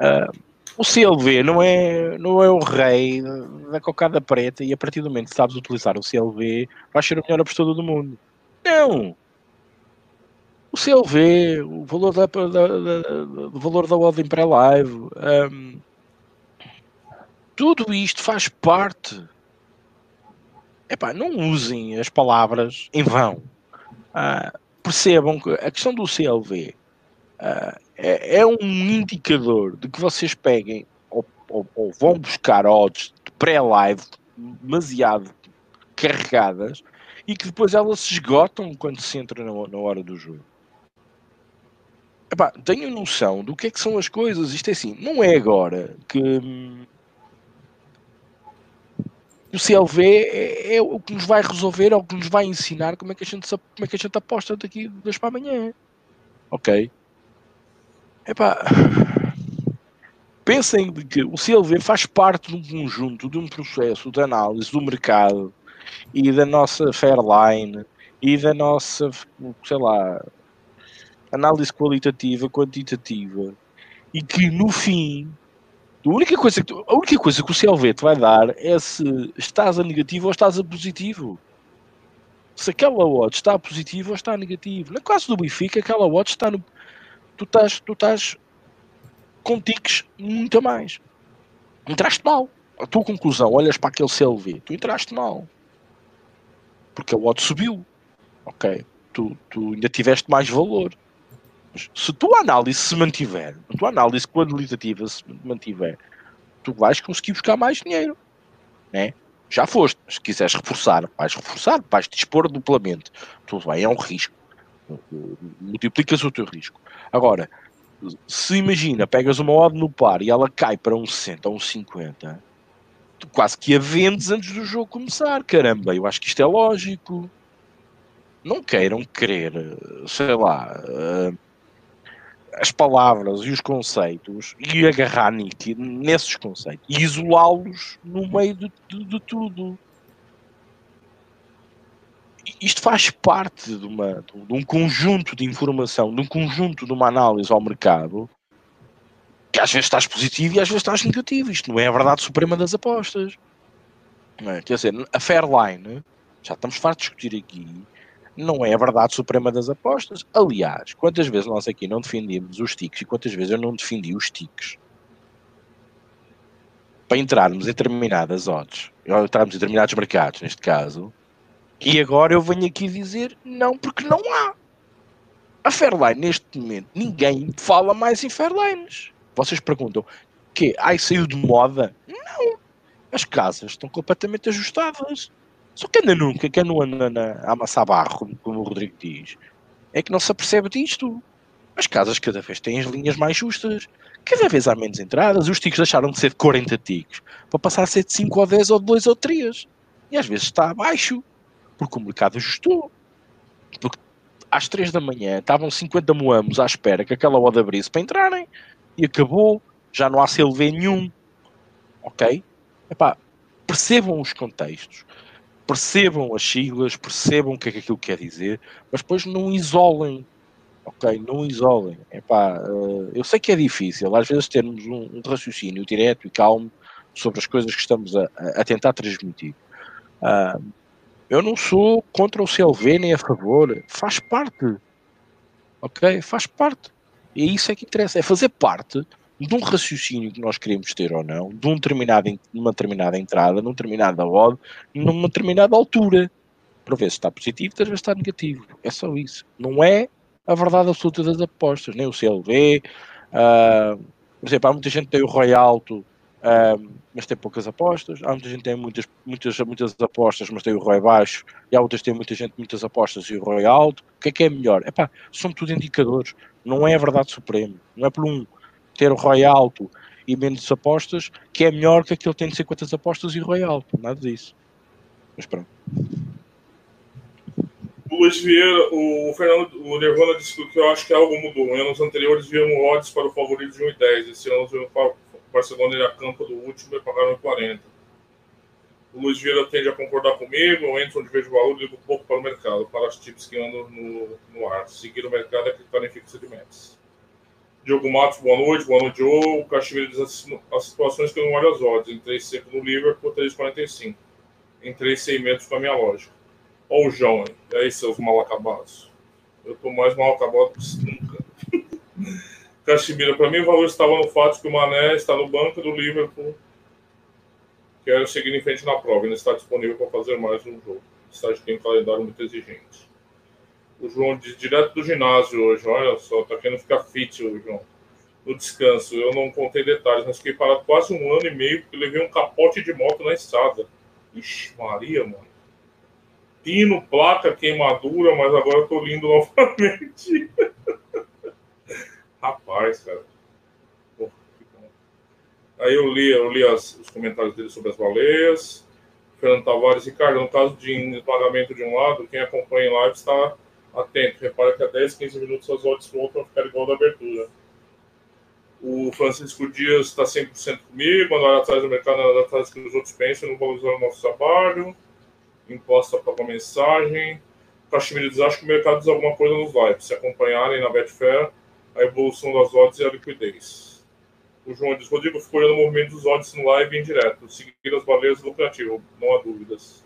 Uh, o CLV não é, não é o rei da cocada preta e a partir do momento que sabes utilizar o CLV vais ser o melhor apostador do mundo. Não! O CLV, o valor da, da, da, valor da ordem pré-live, um, tudo isto faz parte. Epá, não usem as palavras em vão. Uh, percebam que a questão do CLV uh, ah, é, é, um indicador de que vocês peguem ou, ou, ou vão buscar odds de pré-live demasiado carregadas e que depois elas se esgotam quando se entra na, na hora do jogo. Epá, tenho noção do que é que são as coisas. Isto é assim, não é agora que hum, o CLV é, é, o que nos vai resolver, é o que nos vai ensinar como é que a gente, como é que a gente aposta daqui das para amanhã. Ok? Epá, pensem que o CLV faz parte de um conjunto, de um processo de análise do mercado e da nossa Fairline e da nossa, sei lá, análise qualitativa, quantitativa e que no fim a única coisa que, a única coisa que o CLV te vai dar é se estás a negativo ou estás a positivo. Se aquela watch está a positivo ou está negativo. No caso do Benfica, aquela watch está no. Tu estás, tu estás com tiques muito a mais. Entraste mal. A tua conclusão, olhas para aquele CLV, tu entraste mal. Porque a watch subiu. Ok. tu, tu ainda tiveste mais valor. Mas se tua análise se mantiver, a tua análise qualitativa se mantiver, tu vais conseguir buscar mais dinheiro. Né? Já foste, se quiseres reforçar, vais reforçar, vais dispor duplamente. Tudo bem, é um risco. Multiplicas o teu risco. Agora, se imagina, pegas uma odd no par e ela cai para um 60 ou um 50, tu quase que a vendes antes do jogo começar. Caramba, eu acho que isto é lógico. Não queiram querer, sei lá, uh, as palavras e os conceitos e agarrar nesses conceitos e isolá-los no meio de, de, de tudo isto faz parte de, uma, de um conjunto de informação, de um conjunto de uma análise ao mercado que às vezes estás positivo e às vezes estás negativo. Isto não é a verdade suprema das apostas. É? Quer dizer, a Fairline, já estamos fartos de discutir aqui, não é a verdade suprema das apostas. Aliás, quantas vezes nós aqui não defendemos os tiques e quantas vezes eu não defendi os tiques para entrarmos em determinadas odds, entrarmos em determinados mercados, neste caso, e agora eu venho aqui dizer não, porque não há. A Fairline, neste momento, ninguém fala mais em Fairlines. Vocês perguntam que ai saiu de moda? Não. As casas estão completamente ajustadas. Só que anda nunca, que anda a amassar barro, como o Rodrigo diz, é que não se apercebe disto. As casas cada vez têm as linhas mais justas. Cada vez há menos entradas. Os ticos deixaram de ser de 40 ticos para passar a ser de 5 ou 10 ou 2 ou 3. E às vezes está abaixo porque o mercado ajustou. Porque às 3 da manhã estavam 50 moamos à espera que aquela oda abrisse para entrarem e acabou, já não há CLV nenhum. Ok? Epá, percebam os contextos, percebam as siglas, percebam o que é que aquilo quer dizer, mas depois não isolem. Ok? Não isolem. Epá, uh, eu sei que é difícil, às vezes termos um, um, raciocínio direto e calmo sobre as coisas que estamos a, a tentar transmitir. Uh, eu não sou contra o CLV nem a favor. Faz parte. Ok? Faz parte. E é isso é que interessa. É fazer parte de um raciocínio que nós queremos ter ou não, de um determinado, numa determinada entrada, numa determinada odd, numa determinada altura. Para ver se está positivo, às vezes está negativo. É só isso. Não é a verdade absoluta das apostas. Nem o CLV. Uh, ah, por exemplo, há muita gente que tem o ROI alto um, mas tem poucas apostas. Há muita gente que tem muitas, muitas, muitas apostas, mas tem o ROI baixo, e há outras que têm muita gente muitas apostas e o ROI alto. O que é que é melhor? Epá, são tudo indicadores, não é a verdade suprema. Não é por um ter o ROI alto e menos apostas que é melhor que aquele que tem 50 apostas e o ROI alto, nada disso. Mas pronto. O Luiz Vieira, o Fernando, o Nirvana disse que eu acho que algo mudou. Em anos anteriores víamos odds para o favorito de 1,10. Esse ano para Barcelona ele campo do último e pagaram 40. O Luiz Vieira tende a concordar comigo, eu entro onde vejo valor e ligo pouco para o mercado, para as tips que andam no, no ar. Seguir o mercado é clicar em fixed metas. Diogo Matos, boa noite, boa noite, Joe. O Casimiro diz as, situações que eu não olho as odds. Entrei sempre no Liverpool, 3,45. Entrei 100 metros com a minha lógica. Ó o João, e aí, seus mal acabados? Eu tô mais mal acabado que nunca. Casimiro, para mim o valor estava no fato que o Mané está no banco do Liverpool. Quero seguir em frente na prova. Ele está disponível para fazer mais um jogo. Estágio tem um calendário muito exigente. O João diz direto do ginásio hoje. Olha só, tá querendo ficar fit o João. No descanso. Eu não contei detalhes, mas fiquei parado quase um ano e meio porque levei um capote de moto na estrada. Ixi, Maria, mano. Pino, placa, queimadura, mas agora eu tô lindo novamente. Rapaz, cara. Aí eu li, eu li as, os comentários dele sobre as baleias. Fernando Tavares, Ricardo, no caso de pagamento de um lado, quem acompanha em live está atento. Repara que a 10, 15 minutos as odds voltam a ficar igual da abertura. O Francisco Dias está 100% comigo, andar atrás do mercado, andar atrás do que os outros pensam, não valorizar o nosso trabalho. Imposta para mensagem. O Caximiro diz: acho que o mercado diz alguma coisa nos lives. Se acompanharem na Betfair, a evolução das odds e a liquidez. O João diz, Rodrigo ficou olhando o movimento dos odds no live em direto. Seguir as baleias lucrativo, não há dúvidas.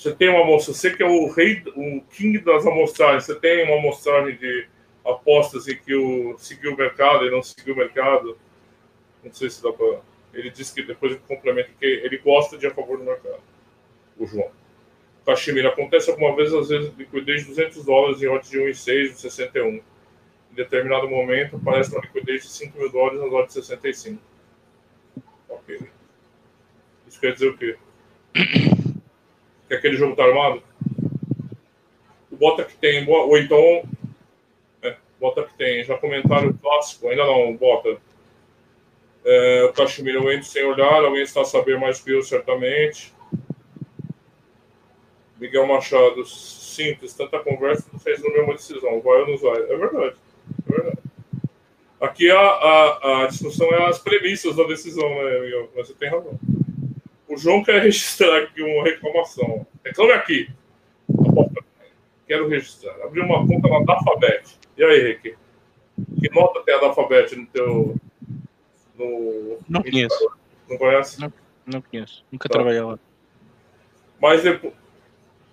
Você tem uma amostragem, você que é o rei, o king das amostragens, você tem uma amostragem de apostas em que o seguiu o mercado e não seguiu o mercado. Não sei se dá para. Ele disse que depois ele complementa que ele gosta de a favor do mercado. O João. Cachemira, acontece alguma vez, às vezes, liquidez de 200 dólares em odds de 1,6, 61. Em determinado momento, aparece uma liquidez de 5 mil dólares nas odds de 65. Ok. Isso quer dizer o quê? Que aquele jogo tá armado? O bota que tem, ou então. É, bota que tem, já comentário clássico, ainda não, bota. É, o Cachemira, eu sem olhar, alguém está a saber mais que eu, certamente. Miguel Machado, simples, tanta conversa não fez no mesma decisão, vai ou não vai. É verdade, é verdade. Aqui a, a, a discussão é as premissas da decisão, né, Miguel? Mas você tem razão. O João quer registrar aqui uma reclamação. Reclame aqui. Quero registrar. Abri uma conta na Dafabet. E aí, Rick? Que nota tem a Dafabet no teu. No... Não conheço. Não conhece? Não, não conheço. Nunca tá. trabalhei lá. Mas depois.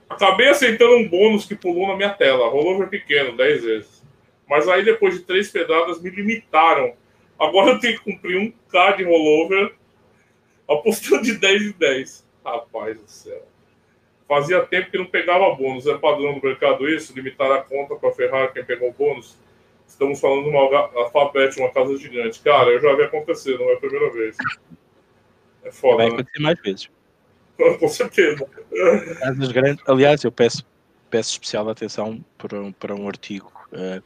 Acabei aceitando um bônus que pulou na minha tela. Rollover pequeno, 10 vezes. Mas aí, depois de três pedadas, me limitaram. Agora eu tenho que cumprir um K de rollover, apostando de 10 em 10. Rapaz do céu. Fazia tempo que não pegava bônus. É padrão do mercado isso? Limitar a conta para ferrar quem pegou bônus? Estamos falando de uma alfabete, uma casa gigante. Cara, eu já vi acontecer, não é a primeira vez. É foda. Vai né? acontecer mais vezes. Com certeza. Grandes, aliás, eu peço, peço especial atenção para um, para um artigo uh,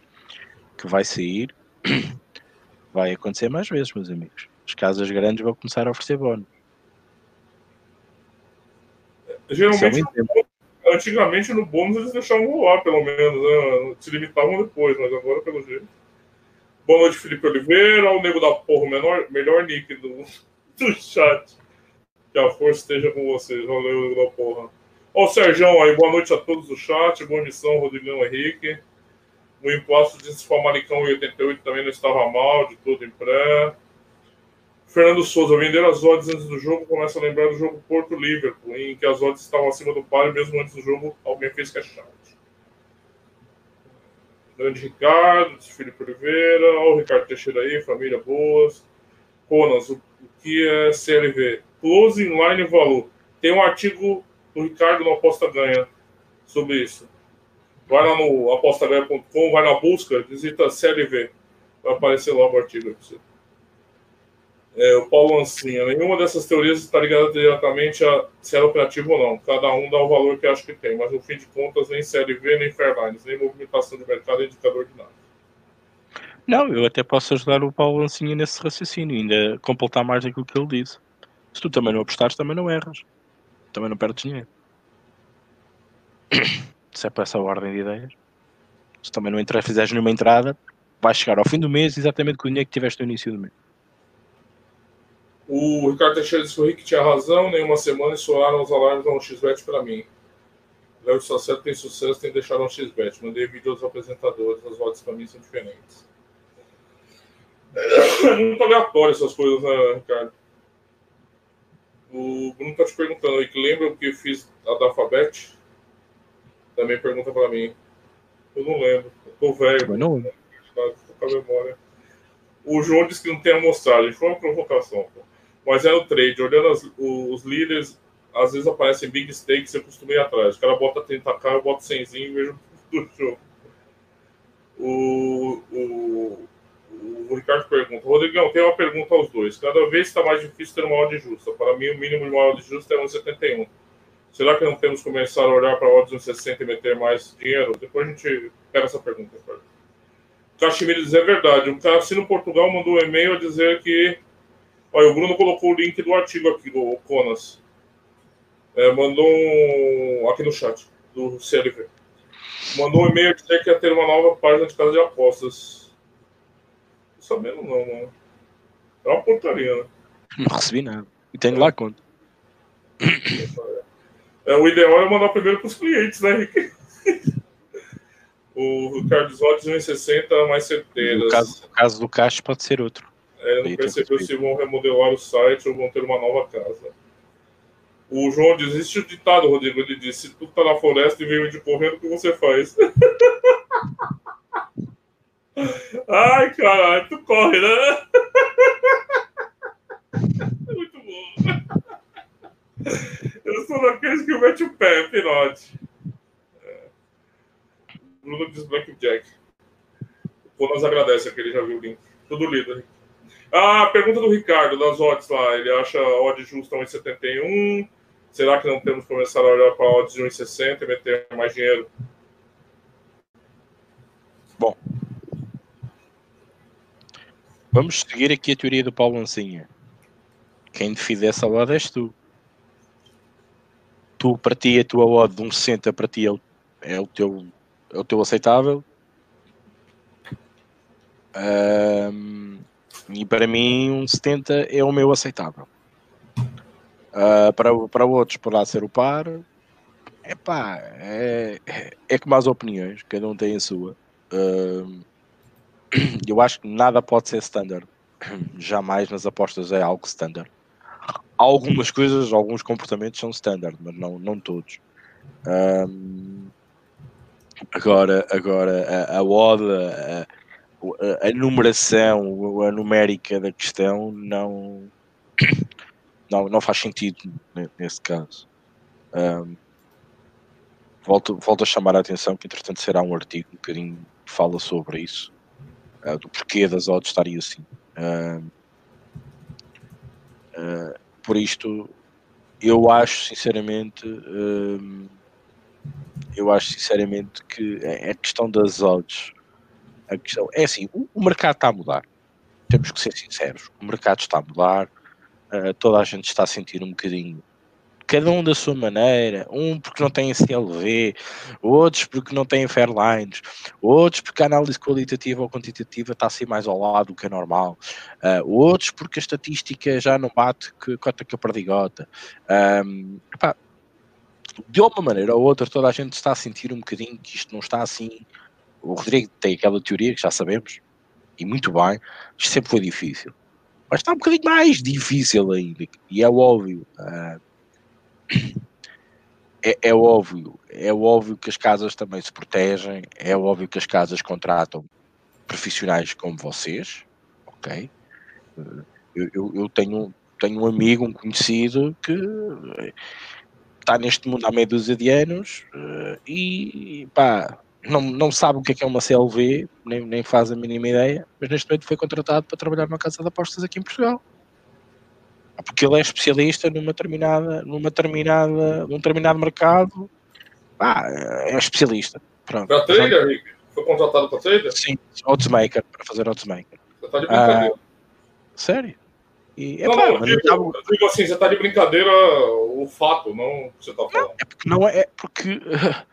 que vai sair. Vai acontecer mais vezes, meus amigos. As casas grandes vão começar a oferecer bónus. Geralmente, é antigamente no bônus eles deixavam rolar, pelo menos, né? se limitavam depois, mas agora, pelo jeito. Boa noite, Felipe Oliveira, o nego da porra, o menor, melhor nick do, do chat. Que a força esteja com vocês. Valeu, da porra. Ó, o Sérgio aí, boa noite a todos do chat. Boa missão, Rodrigão Henrique. O imposto de Famalicão em 88 também não estava mal, de tudo em pré. Fernando Souza, vender as odds antes do jogo começa a lembrar do jogo Porto-Liverpool, em que as odds estavam acima do par e mesmo antes do jogo alguém fez cash out. Grande Ricardo, Felipe Oliveira, ó, o Ricardo Teixeira aí, família boas. Conas, o, que é CLV? Closing Line Valor. Tem um artigo do Ricardo no Aposta Ganha sobre isso. Vai lá no apostaganha.com, vai na busca, visita CLV. Vai aparecer lá o artigo você. É, o Paulo Ancinha, nenhuma dessas teorias está ligada diretamente a se é operativo ou não. Cada um dá o valor que acha que tem, mas no fim de contas, nem CLV, nem Fairlines, nem movimentação de mercado é indicador de nada. Não, eu até posso ajudar o Paulo Ancinha nesse raciocínio, ainda completar mais aquilo que ele disse. Se tu também não apostares, também não erras. Também não perdes dinheiro. Se é para essa ordem de ideias. Se também não entrar, fizeres nenhuma entrada, vais chegar ao fim do mês exatamente com o dinheiro que tiveste no início do mês. O Ricardo Teixeira disse que o Rick tinha razão, nenhuma semana estouraram os alarmes da 1xBet para mim. Léo Saceto tem sucesso, tem deixar um xbet. Mandei vídeo aos apresentadores, as votos para mim são diferentes. É muito aleatório essas coisas, né, Ricardo? O Bruno tá te perguntando aí, que lembra o que fiz a da Alphabet? Também pergunta para mim. Eu não lembro. Eu tô velho. Eu não lembro. A memória. O João disse que não tem amostragem. Foi uma provocação. Pô. Mas é no trade. Olhando as, os líderes, às vezes aparecem big stakes eu costumo ir atrás. O cara bota 30k, eu boto 100 e vejo do jogo. O, o, o Ricardo pergunta: Rodrigão, tem uma pergunta aos dois. Cada vez está mais difícil ter uma ordem justa. Para mim, o mínimo de uma ordem justa é 1,71. Será que não temos que começar a olhar para de 1,60 e meter mais dinheiro? Depois a gente pega essa pergunta, Ricardo. Cachemira diz: é verdade. O cara, no Portugal, mandou um e-mail a dizer que. Olha, o Bruno colocou o link do artigo aqui, do Conas. É, mandou um. aqui no chat, do CLV. Mandou um e-mail a dizer que ia ter uma nova página de casa de apostas sabendo não, mano. É uma porcaria, né? Não recebi nada. E tenho é. lá conta. É, o ideal é mandar primeiro para os clientes, né, Rick? o Ricardo Zotes 1,60 mais certeiras. No caso, no caso do caixa pode ser outro. É, não percebeu se vão remodelar o site ou vão ter uma nova casa. O João desiste o ditado, Rodrigo. Ele disse: se tu tá na floresta e veio de correndo, o que você faz? Ai, caralho, tu corre, né? Muito bom. Eu sou daqueles que mete o pé, pinote. É. Bruno diz Blackjack. O Ponas agradece que ele já viu o link. Tudo lido. Ah, pergunta do Ricardo, das odds lá. Ele acha a odd justa 1,71. Será que não temos que começar a olhar para odds de 1,60 e meter mais dinheiro? Bom, vamos seguir aqui a teoria do Paulo Lancinha. Quem define essa odd és tu. Tu, para ti, a tua odd de 1,60 para ti é o, é o, teu, é o teu aceitável. Um, e para mim, um 70 é o meu aceitável. Uh, para, para outros poderá ser o par. Epá, é, é como as opiniões, cada um tem a sua. Uh, eu acho que nada pode ser standard. Jamais nas apostas é algo standard. Algumas coisas, alguns comportamentos são standard, mas não, não todos. Um, agora, agora a, a a, a numeração, a numérica da questão não, não, não faz sentido nesse caso. Um, volto, volto a chamar a atenção que entretanto será um artigo um bocadinho que fala sobre isso, uh, do porquê das odds estarem assim. Uh, uh, por isto, eu acho sinceramente, eu acho sinceramente que a questão das odds a questão é assim: o, o mercado está a mudar. Temos que ser sinceros. O mercado está a mudar. Uh, toda a gente está a sentir um bocadinho cada um da sua maneira, um porque não tem CLV, outros porque não têm Fairlines, outros porque a análise qualitativa ou quantitativa está assim mais ao lado do que é normal, uh, outros porque a estatística já não bate que cota que a perdigota. Um, epá, de uma maneira ou outra, toda a gente está a sentir um bocadinho que isto não está assim o Rodrigo tem aquela teoria que já sabemos, e muito bem, isto sempre foi difícil. Mas está um bocadinho mais difícil ainda, e é óbvio. Uh, é, é, óbvio, é óbvio que as casas também se protegem, é óbvio que as casas contratam profissionais como vocês, ok? Eu, eu, eu tenho, tenho um amigo, um conhecido que está neste mundo há meia dúzia de anos uh, e pá, não, não sabe o que é, que é uma CLV, nem, nem faz a mínima ideia, mas neste momento foi contratado para trabalhar numa casa de apostas aqui em Portugal. Porque ele é especialista numa determinada, numa determinada, num determinado mercado. Ah, é especialista. Pronto. Para trader, Rick? Foi contratado para trader? Sim, oddsmaker, para fazer oddsmaker. Você está de brincadeira. Ah, sério? E, não, não, digo, tava... digo assim, você está de brincadeira o fato, não o que você está falando. Não, é porque não é, é porque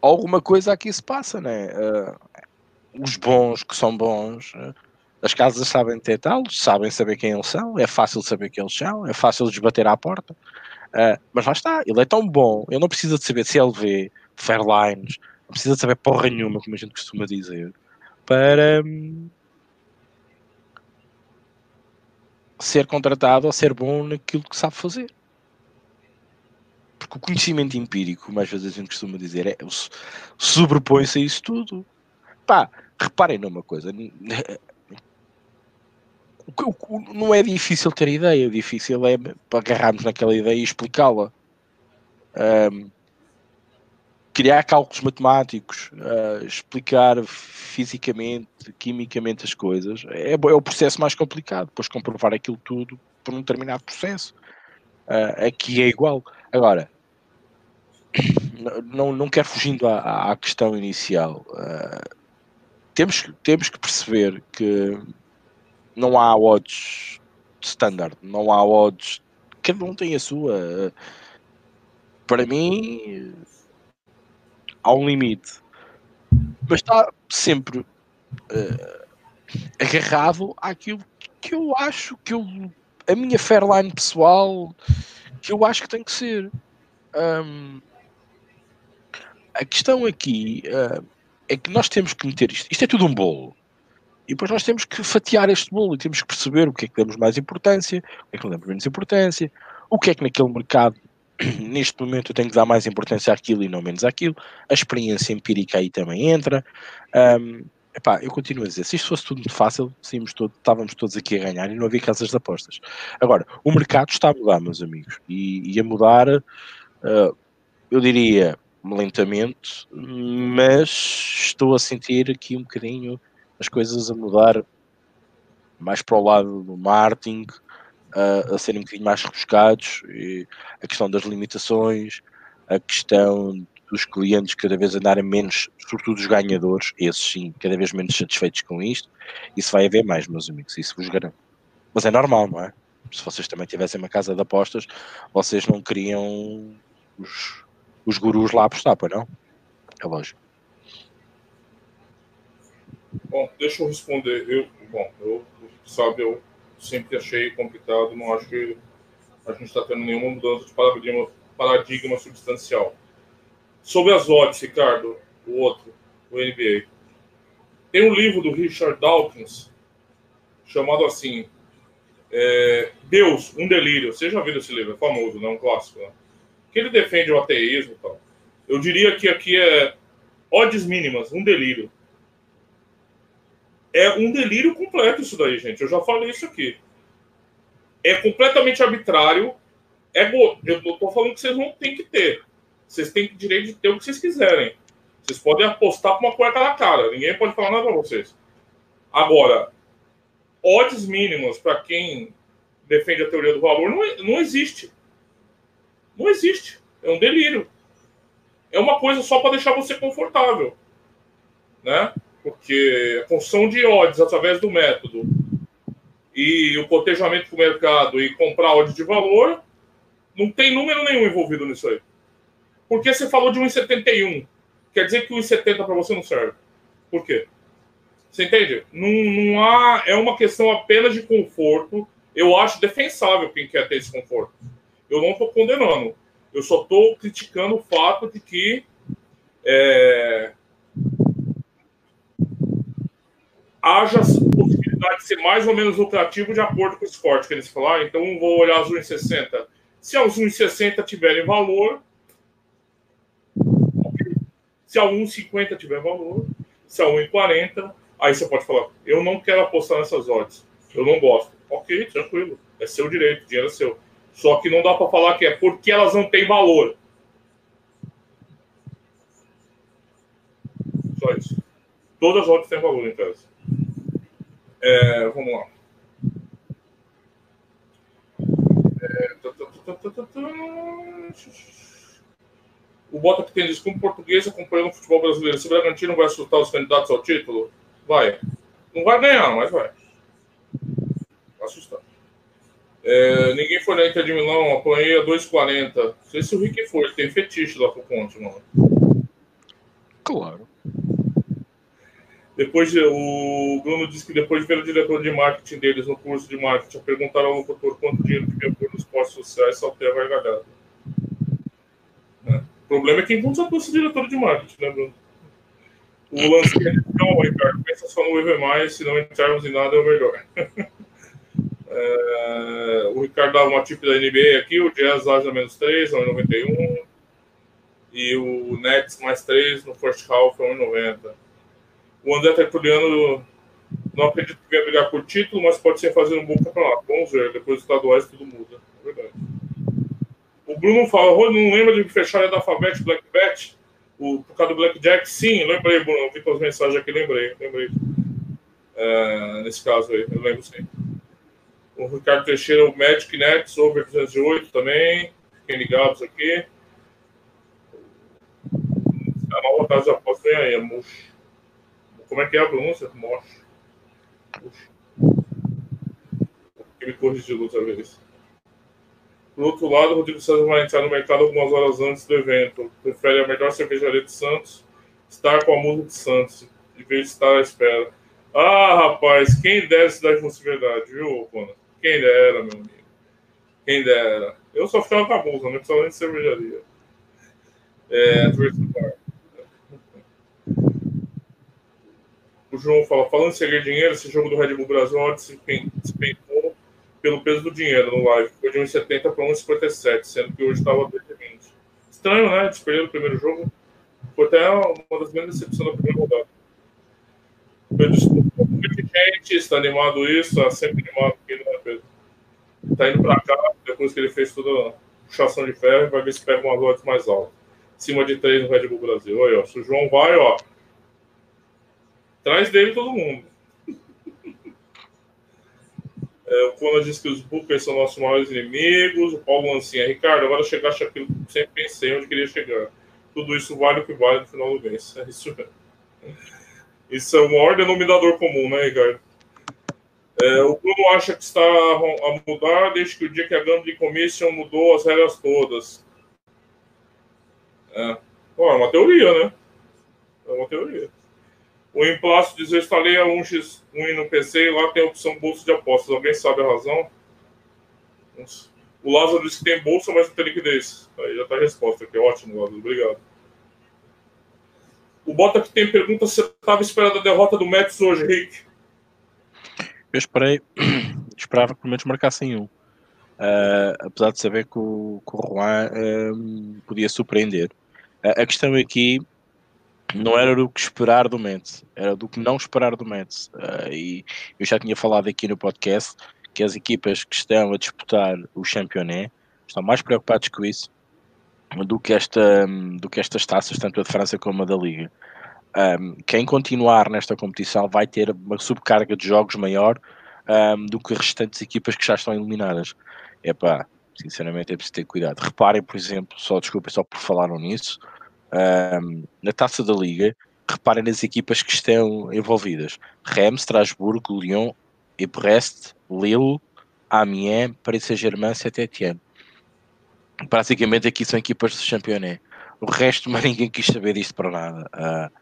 alguma coisa aqui se passa, né? Uh, os bons que são bons, uh, as casas sabem detectá-los, sabem saber quem eles são, é fácil saber quem eles são, é fácil lhes bater à porta. Uh, mas lá está, ele é tão bom, ele não precisa de saber CLV, Fairlines, não precisa de saber porra nenhuma, como a gente costuma dizer, para um, ser contratado ou ser bom naquilo que sabe fazer porque o conhecimento empírico, mais vezes a gente costuma dizer, é, sobrepõe-se a isso tudo. Pá, reparem numa coisa, não é difícil ter ideia, o difícil é agarrarmos naquela ideia e explicá-la. Um, criar cálculos matemáticos, uh, explicar fisicamente, quimicamente as coisas, é, é, o processo mais complicado. Depois comprovar aquilo tudo por um determinado processo. Uh, aqui é igual. Agora, não, não quero fugindo à, à questão inicial. Uh, temos, temos que perceber que não há odds standard, não há odds. Cada um tem a sua. Para mim, há um limite, mas está sempre uh, agarrado àquilo que eu acho que eu, a minha fairline pessoal que eu acho que tem que ser. Um, a questão aqui uh, é que nós temos que meter isto. Isto é tudo um bolo. E depois nós temos que fatiar este bolo e temos que perceber o que é que damos mais importância, o que é que não damos menos importância, o que é que naquele mercado, neste momento, eu tenho que dar mais importância àquilo e não menos àquilo. A experiência empírica aí também entra. Um, epá, eu continuo a dizer, se isto fosse tudo muito fácil, todo, estávamos todos aqui a ganhar e não havia casas de apostas. Agora, o mercado está a mudar, meus amigos, e, e a mudar Uh, eu diria lentamente, mas estou a sentir aqui um bocadinho as coisas a mudar mais para o lado do marketing, a, a serem um bocadinho mais rebuscados, a questão das limitações, a questão dos clientes cada vez andarem menos, sobretudo os ganhadores, esses sim, cada vez menos satisfeitos com isto, isso vai haver mais, meus amigos, isso vos garanto. Mas é normal, não é? Se vocês também tivessem uma casa de apostas, vocês não queriam os, os gurus lá apostar, pois não? É lógico. Bom, deixa eu responder. Eu, bom, eu, sabe, eu sempre achei complicado, não acho que a gente está tendo nenhuma mudança de paradigma, paradigma substancial. Sobre as odds, Ricardo, o outro, o NBA. Tem um livro do Richard Dawkins chamado assim, é, Deus, um delírio. Você já viu esse livro? É famoso, né? Um clássico, né? Que ele defende o ateísmo tal. Eu diria que aqui é odds mínimas, um delírio. É um delírio completo isso daí, gente. Eu já falei isso aqui. É completamente arbitrário. É go... Eu tô falando que vocês não têm que ter. Vocês têm direito de ter o que vocês quiserem. Vocês podem apostar com uma cueca na cara. Ninguém pode falar nada para vocês. Agora, odds mínimas para quem defende a teoria do valor não, não existe. Não existe. É um delírio. É uma coisa só para deixar você confortável. Né? Porque a função de odds através do método e o cotejamento com o mercado e comprar odds de valor, não tem número nenhum envolvido nisso aí. Porque você falou de 1,71. Quer dizer que 1,70 para você não serve. Por quê? Você entende? Não, não há. É uma questão apenas de conforto. Eu acho defensável quem quer ter esse conforto. Eu não estou condenando. Eu só estou criticando o fato de que é, haja possibilidade de ser mais ou menos lucrativo de acordo com o esporte que eles falaram. Ah, então, vou olhar os 1,60. Se os 1,60 tiverem valor, se a 1,50 tiver valor, se a 1,40, aí você pode falar, eu não quero apostar nessas odds, eu não gosto. Ok, tranquilo, é seu direito, dinheiro é seu. Só que não dá para falar que é porque elas não têm valor. Só isso. Todas as odds têm valor, em tese. É, vamos lá. É, o Bota que tem diz como português acompanhando o futebol brasileiro. Se o Bragantino vai assustar os candidatos ao título? Vai. Não vai ganhar, mas vai. Vai assustar. É, ninguém foi na Inter de Milão, apanhei a 2,40. Não sei se o Rick foi, tem fetiche lá pro Ponte, mano. Claro. Depois, o Bruno disse que depois de ver o diretor de marketing deles no curso de marketing, perguntaram ao locutor quanto dinheiro devia pôr nos postos sociais, só a gargalhada problema é quem contratou esse diretor de marketing, né, Bruno? O lance é não, Ricardo, pensa só no EV+, se não entrarmos em nada é o melhor. é, o Ricardo dá uma tip da NBA aqui, o Jazz age menos 3, 1,91. E o Nets mais 3 no first half, 1,90. O André Tertuliano não acredito que venha brigar por título, mas pode ser fazer um bom campeonato. Vamos ver, depois dos estaduais tudo muda. É verdade. O Bruno falou, não lembra de fechar da Alphabet Black Bet? O, por causa do Blackjack? Sim, lembrei, Bruno. Vi as mensagens aqui, lembrei. lembrei. É, nesse caso aí, eu lembro sim. O Ricardo Teixeira, o Magic Nets, over 208 também. Fiquem ligados aqui. A nova casa de aposta vem aí, é Mush. Como é que é a pronúncia? Mosh. Ele corrigiu outra vez. Por outro lado, Rodrigo César vai entrar no mercado algumas horas antes do evento. Prefere a melhor cervejaria de Santos, estar com a música de Santos, em vez de estar à espera. Ah, rapaz, quem dera se dar fosse verdade, viu? Quem dera, meu amigo. Quem dera. Eu só ficava com a música, não precisava nem de cervejaria. É, o João fala, falando em seguir dinheiro, esse jogo do Red Bull Brasil despencou pelo peso do dinheiro no live. Foi de 1,70 para 1,57, sendo que hoje estava 2,20. Estranho, né? Desperdeu o primeiro jogo. Foi até uma das grandes decepções da primeira rodada. Pedro, muita gente está animado isso, está sempre animado aqui, né, Pedro? Está indo para cá, depois que ele fez todo puxação de ferro vai ver se pega umas odds mais altas. Acima de 3 no Red Bull Brasil. Aí, ó, se o João vai, ó, traz dele todo mundo. É, o Cona diz que os bookers são nossos maiores inimigos. O Paulo Lancinha. Ricardo, agora chegaste aquilo que sempre pensei onde queria chegar. Tudo isso vale o que vale no final do mês. É isso, isso é o maior denominador comum, né, Ricardo? É, o Bruno acha que está a mudar desde que o dia que a Gambling Commission mudou as regras todas. É, é uma teoria, né? É uma teoria. O Emplasto diz: Eu instalei a 1x1 no PC e lá tem a opção bolsa de apostas. Alguém sabe a razão? O Lázaro disse que tem bolsa, mas não tem liquidez. Aí já está a resposta aqui. Ótimo, Lázaro. Obrigado. O Bota que tem pergunta se estava esperando a derrota do Mets hoje, Rick. Eu esperei, esperava que pelo menos marcassem um. Uh, apesar de saber que o, que o Juan uh, podia surpreender. Uh, a questão aqui não era do que esperar do Mets, era do que não esperar do Mets. e eu já tinha falado aqui no podcast que as equipas que estão a disputar o Championet estão mais preocupados com isso do que, esta, do que estas taças, tanto a de França como a da Liga um, quem continuar nesta competição vai ter uma subcarga de jogos maior um, do que as restantes equipas que já estão eliminadas. É pá, sinceramente é preciso ter cuidado. Reparem, por exemplo, só desculpa, só por falaram nisso, um, na taça da Liga, reparem nas equipas que estão envolvidas: Reims, Strasbourg, Lyon, Brest, Lille, Amiens, Paris Saint-Germain, Saint-Etienne. Praticamente aqui são equipas do Championet. O resto, mas ninguém quis saber disto para nada. Uh,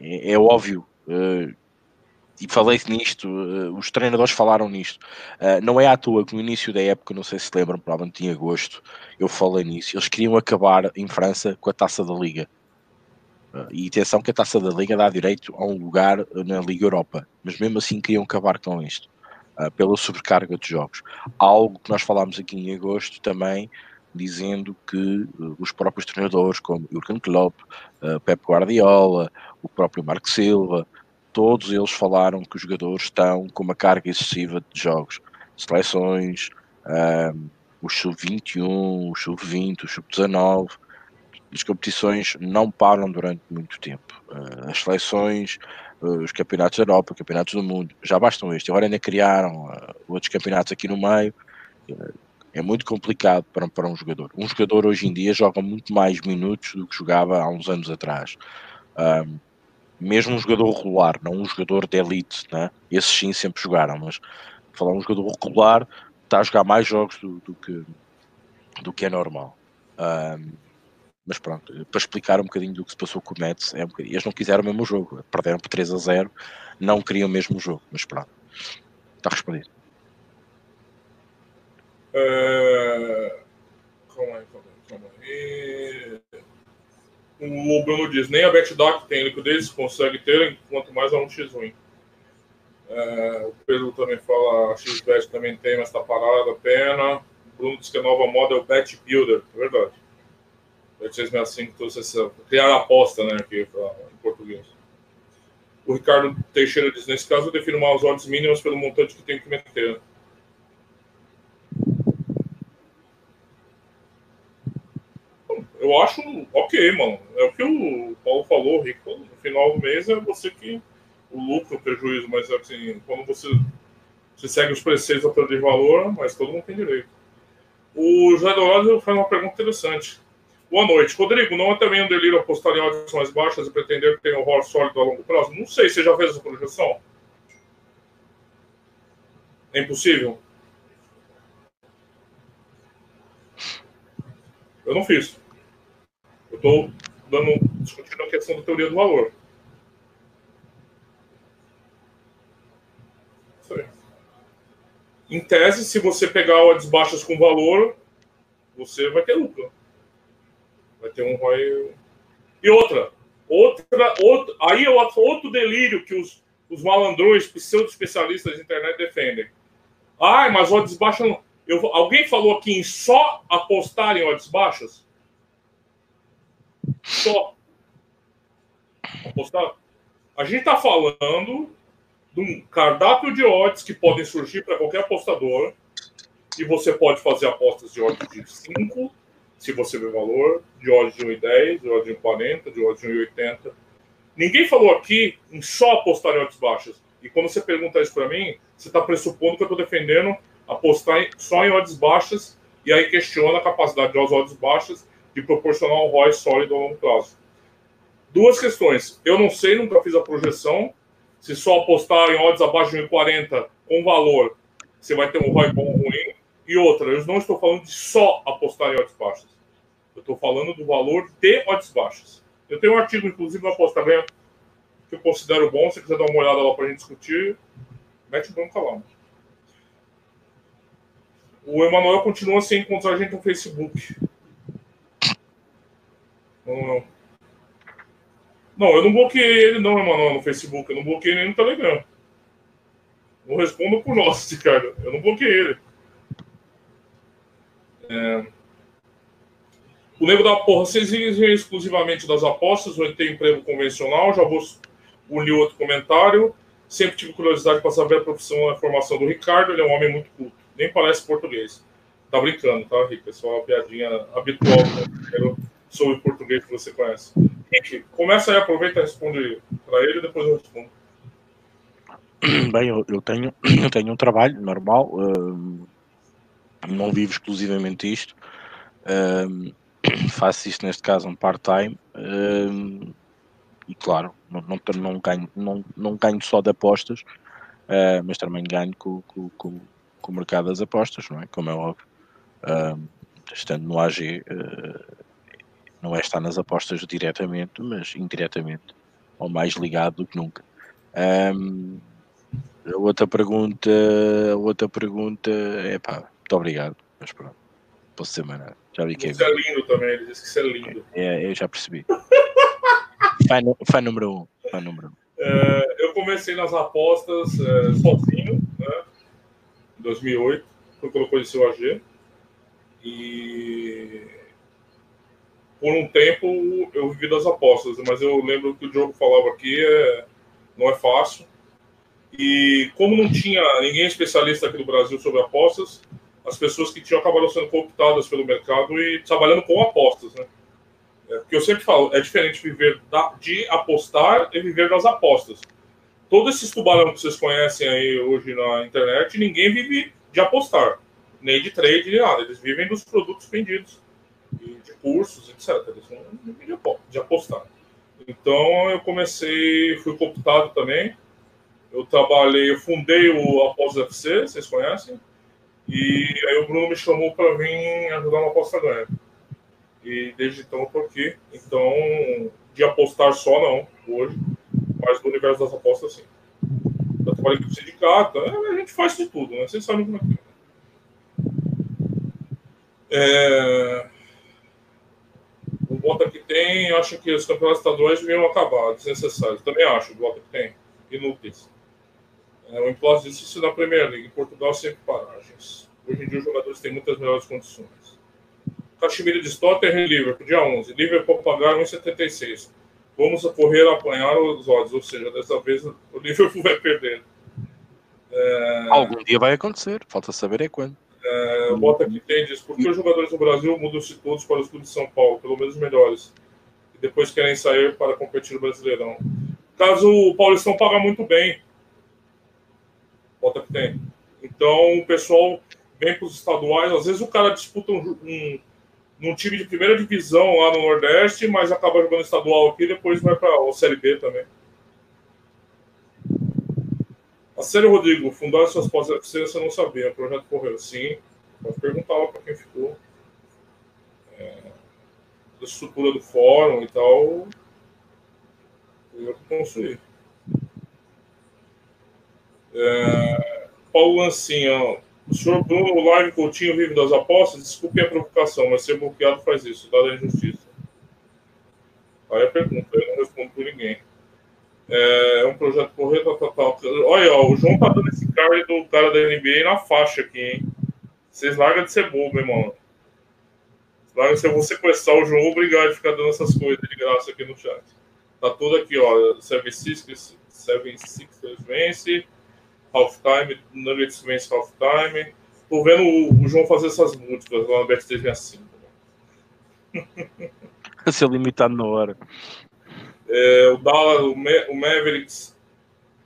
é, é óbvio. Uh, e falei nisto, uh, os treinadores falaram nisto. Uh, não é à toa que no início da época, não sei se lembram, provavelmente em agosto, eu falei nisso. Eles queriam acabar em França com a taça da Liga. e atenção que a taça da Liga dá direito a um lugar na Liga Europa, mas mesmo assim queriam acabar com isto, pela sobrecarga de jogos. Algo que nós falámos aqui em agosto também, dizendo que os próprios treinadores, como Jurgen Klopp, Pep Guardiola, o próprio Marco Silva, todos eles falaram que os jogadores estão com uma carga excessiva de jogos, seleções, um, o sub-21, o sub-20, o sub-19, as competições não param durante muito tempo. Uh, as seleções, uh, os campeonatos da Europa, campeonatos do mundo, já bastam este. Agora ainda criaram uh, outros campeonatos aqui no meio. é muito complicado para, para um jogador. Um jogador hoje em dia joga muito mais minutos do que jogava há uns anos atrás. Mesmo um jogador regular, não um jogador de elite, né? esses sim sempre jogaram, mas falar um jogador regular está a jogar mais jogos do, do que, do que é normal. Um, mas pronto, para explicar um bocadinho do que se passou com o Mets, é um eles não quiseram o mesmo jogo, perderam por 3 a 0, não queriam o mesmo jogo, mas pronto, está respondido. Uh, calma aí, calma aí, calma o Bruno diz, nem a BetDoc tem liquidez, consegue ter, quanto mais a 1x1. É, o Pedro também fala, a XBet também tem, mas está parada pena. O Bruno diz que a nova moda é o Bet Builder, é verdade. Bet 665 trouxe essa. Criar aposta, né, aqui em português. O Ricardo Teixeira diz: nesse caso, eu defino uma odds mínimas pelo montante que tem que meter. Eu acho ok, mano. É o que o Paulo falou, Rico. No final do mês é você que o lucro, o prejuízo, mas assim, quando você, você segue os preceitos da perda de valor, mas todo mundo tem direito. O José Dourado faz uma pergunta interessante. Boa noite. Rodrigo, não é também um delírio apostar em odds mais baixas e pretender que tenha um horror sólido a longo prazo? Não sei, você já fez essa projeção? É impossível? Eu não fiz. Estou dando, discutindo a questão da teoria do valor. Em tese, se você pegar odds baixas com valor, você vai ter lucro. Vai ter um ROI. E outra, outra, outro, aí é outro, delírio que os, os malandrões, pseudo-especialistas de internet defendem. Ai, mas odds baixas não. Eu, alguém falou aqui em só apostar em odds baixas? Só. Apostar. A gente está falando de um cardápio de odds que podem surgir para qualquer apostador E você pode fazer apostas de odds de 5, se você vê valor, de odds de 1,10, de odds de 1,40, de odds de 1,80. Ninguém falou aqui em só apostar em odds baixas. E quando você pergunta isso para mim, você está pressupondo que eu estou defendendo apostar só em odds baixas e aí questiona a capacidade das odds baixas de proporcionar um ROI sólido a longo prazo. Duas questões. Eu não sei, nunca fiz a projeção. Se só apostar em odds abaixo de 1,40 com valor, você vai ter um ROI bom ou ruim. E outra, eu não estou falando de só apostar em odds baixas. Eu estou falando do valor de odds baixas. Eu tenho um artigo, inclusive, na Aposta Ganha, que eu considero bom. Se quiser dar uma olhada lá para a gente discutir, mete bronca lá. O Emanuel continua sem encontrar a gente no Facebook. Não, não. Não, eu não bloqueei ele, não, Emanuel, no Facebook. Eu não bloqueei nem no Telegram. Não respondo por nós, Ricardo. Eu não bloqueei ele. É... O nego da porra, vocês vivem exclusivamente das apostas ou tem emprego convencional? Já vou unir outro comentário. Sempre tive curiosidade para saber a profissão e a formação do Ricardo. Ele é um homem muito culto. Nem parece português. Tá brincando, tá, Rica? É só uma piadinha habitual né? Sobre português que você conhece. Rick, começa aí, aproveita e responde para ele depois eu respondo. Bem, eu, eu, tenho, eu tenho um trabalho normal, uh, não vivo exclusivamente isto. Uh, faço isto neste caso um part-time uh, e claro, não, não, não, ganho, não, não ganho só de apostas, uh, mas também ganho com, com, com, com, o mercado das apostas, não é? Como é óbvio. Estando no AG, não é estar nas apostas diretamente, mas indiretamente, ou mais ligado do que nunca. Um, outra pergunta, outra pergunta é pá, muito obrigado, mas pronto, posso ser mais nada. Já vi que é. Isso é lindo também, ele disse que isso é lindo. É, eu já percebi. fã, fã número um. Fã número um. É, eu comecei nas apostas é, sozinho, né? Em 2008, foi quando eu conheci o AG. E por um tempo eu vivi das apostas, mas eu lembro que o Diogo falava aqui, é, não é fácil. E como não tinha ninguém especialista aqui no Brasil sobre apostas, as pessoas que tinham acabaram sendo cooptadas pelo mercado e trabalhando com apostas, né? É, porque eu sempre falo, é diferente viver da, de apostar e viver das apostas. Todos esses tubarão que vocês conhecem aí hoje na internet, ninguém vive de apostar, nem de trade, nem nada. Eles vivem dos produtos vendidos, cursos, etc. Eles não de apostar. Então eu comecei, fui cooptado também. Eu trabalhei, eu fundei o Após FC, vocês conhecem? E aí o Bruno me chamou para vir ajudar na aposta ganha. E desde então eu tô aqui. Então, de apostar só não, hoje, mas no universo das apostas sim. Eu trabalhei com o sindicato, é, a gente faz de tudo, né? Vocês sabem como é que é. O Bota que tem, acho que os campeonatos estaduais deviam acabar, desnecessários. Também acho, o Bota que tem, inúteis. É, o imposto disse isso na Premier League. Em Portugal, sempre paragens. Hoje em dia, os jogadores têm muitas melhores condições. Caxemira de Tottenham e Liverpool, dia 11. Liverpool pagaram 1,76. Vamos correr a apanhar os odds, ou seja, dessa vez o Liverpool vai perder. É... Algum dia vai acontecer, falta saber é quando. É, bota aqui tem, diz, por que os jogadores do Brasil mudam-se todos para os clubes de São Paulo, pelo menos os melhores, e depois querem sair para competir no Brasileirão? Caso o Paulistão paga muito bem, bota que tem. Então o pessoal vem para os estaduais, às vezes o cara disputa um, um, time de primeira divisão lá no Nordeste, mas acaba jogando estadual aqui e depois vai para a Série B também. A série Rodrigo, fundar suas pós-FC, você não sabia, o projeto correu sim. Pode perguntar lá para quem ficou. É, a estrutura do fórum e tal, eu construí. É, Paulo Lancinha, o senhor Bruno Live Coutinho vive das apostas? Desculpe a provocação, mas ser bloqueado faz isso, dada a injustiça. Aí a pergunta, eu não respondo por ninguém. É, é um projeto correto, tal, tal. Olha, ó, o João tá dando esse card do cara da NBA na faixa aqui, hein? Vocês largam de ser bobo, irmão. Larga se eu vou sequestrar o João, obrigado de ficar dando essas coisas de graça aqui no chat. Tá tudo aqui, ó. Seven Sixers, Seven Sixers vence. Halftime, Nuggets vence halftime. Tô vendo o, o João fazer essas múltiplas lá no BetTV assim. Ser limitado na hora. É, o Dallas, o, Ma o Mavericks,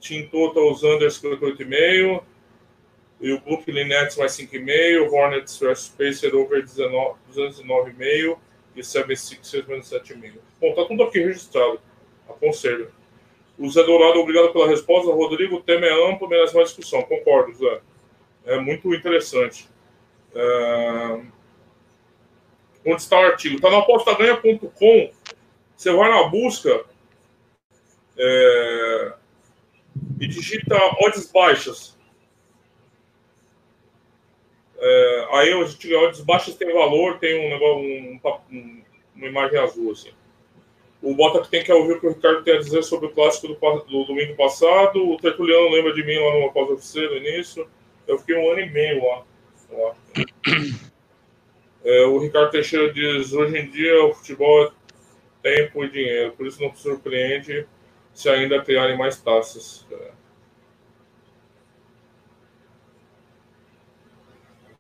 Team Total, os Unders 58,5. E o Brooklyn Nets mais 5,5. O Hornets vs Spacer over 209,5. E 76ers menos 7,5. Bom, tá tudo aqui registrado. Aconselho. O Zé Dourado, obrigado pela resposta. Rodrigo, o tema é amplo, merece mais discussão. Concordo, Zé. É muito interessante. É... Onde está o artigo? Está no apostaganha.com. Você vai na busca é... e digita odds baixas. É... Aí onde tiver odds baixas tem valor, tem um negócio, um, um, uma imagem azul assim. O Bota que tem que ouvir o que o Ricardo tem a dizer sobre o clássico do, do domingo passado. O Tertuliano lembra de mim lá numa pausa oficial no início. Eu fiquei um ano e meio lá. lá. É, o Ricardo Teixeira diz: hoje em dia o futebol é tempo e dinheiro, por isso não surpreende se ainda criarem mais taças. É.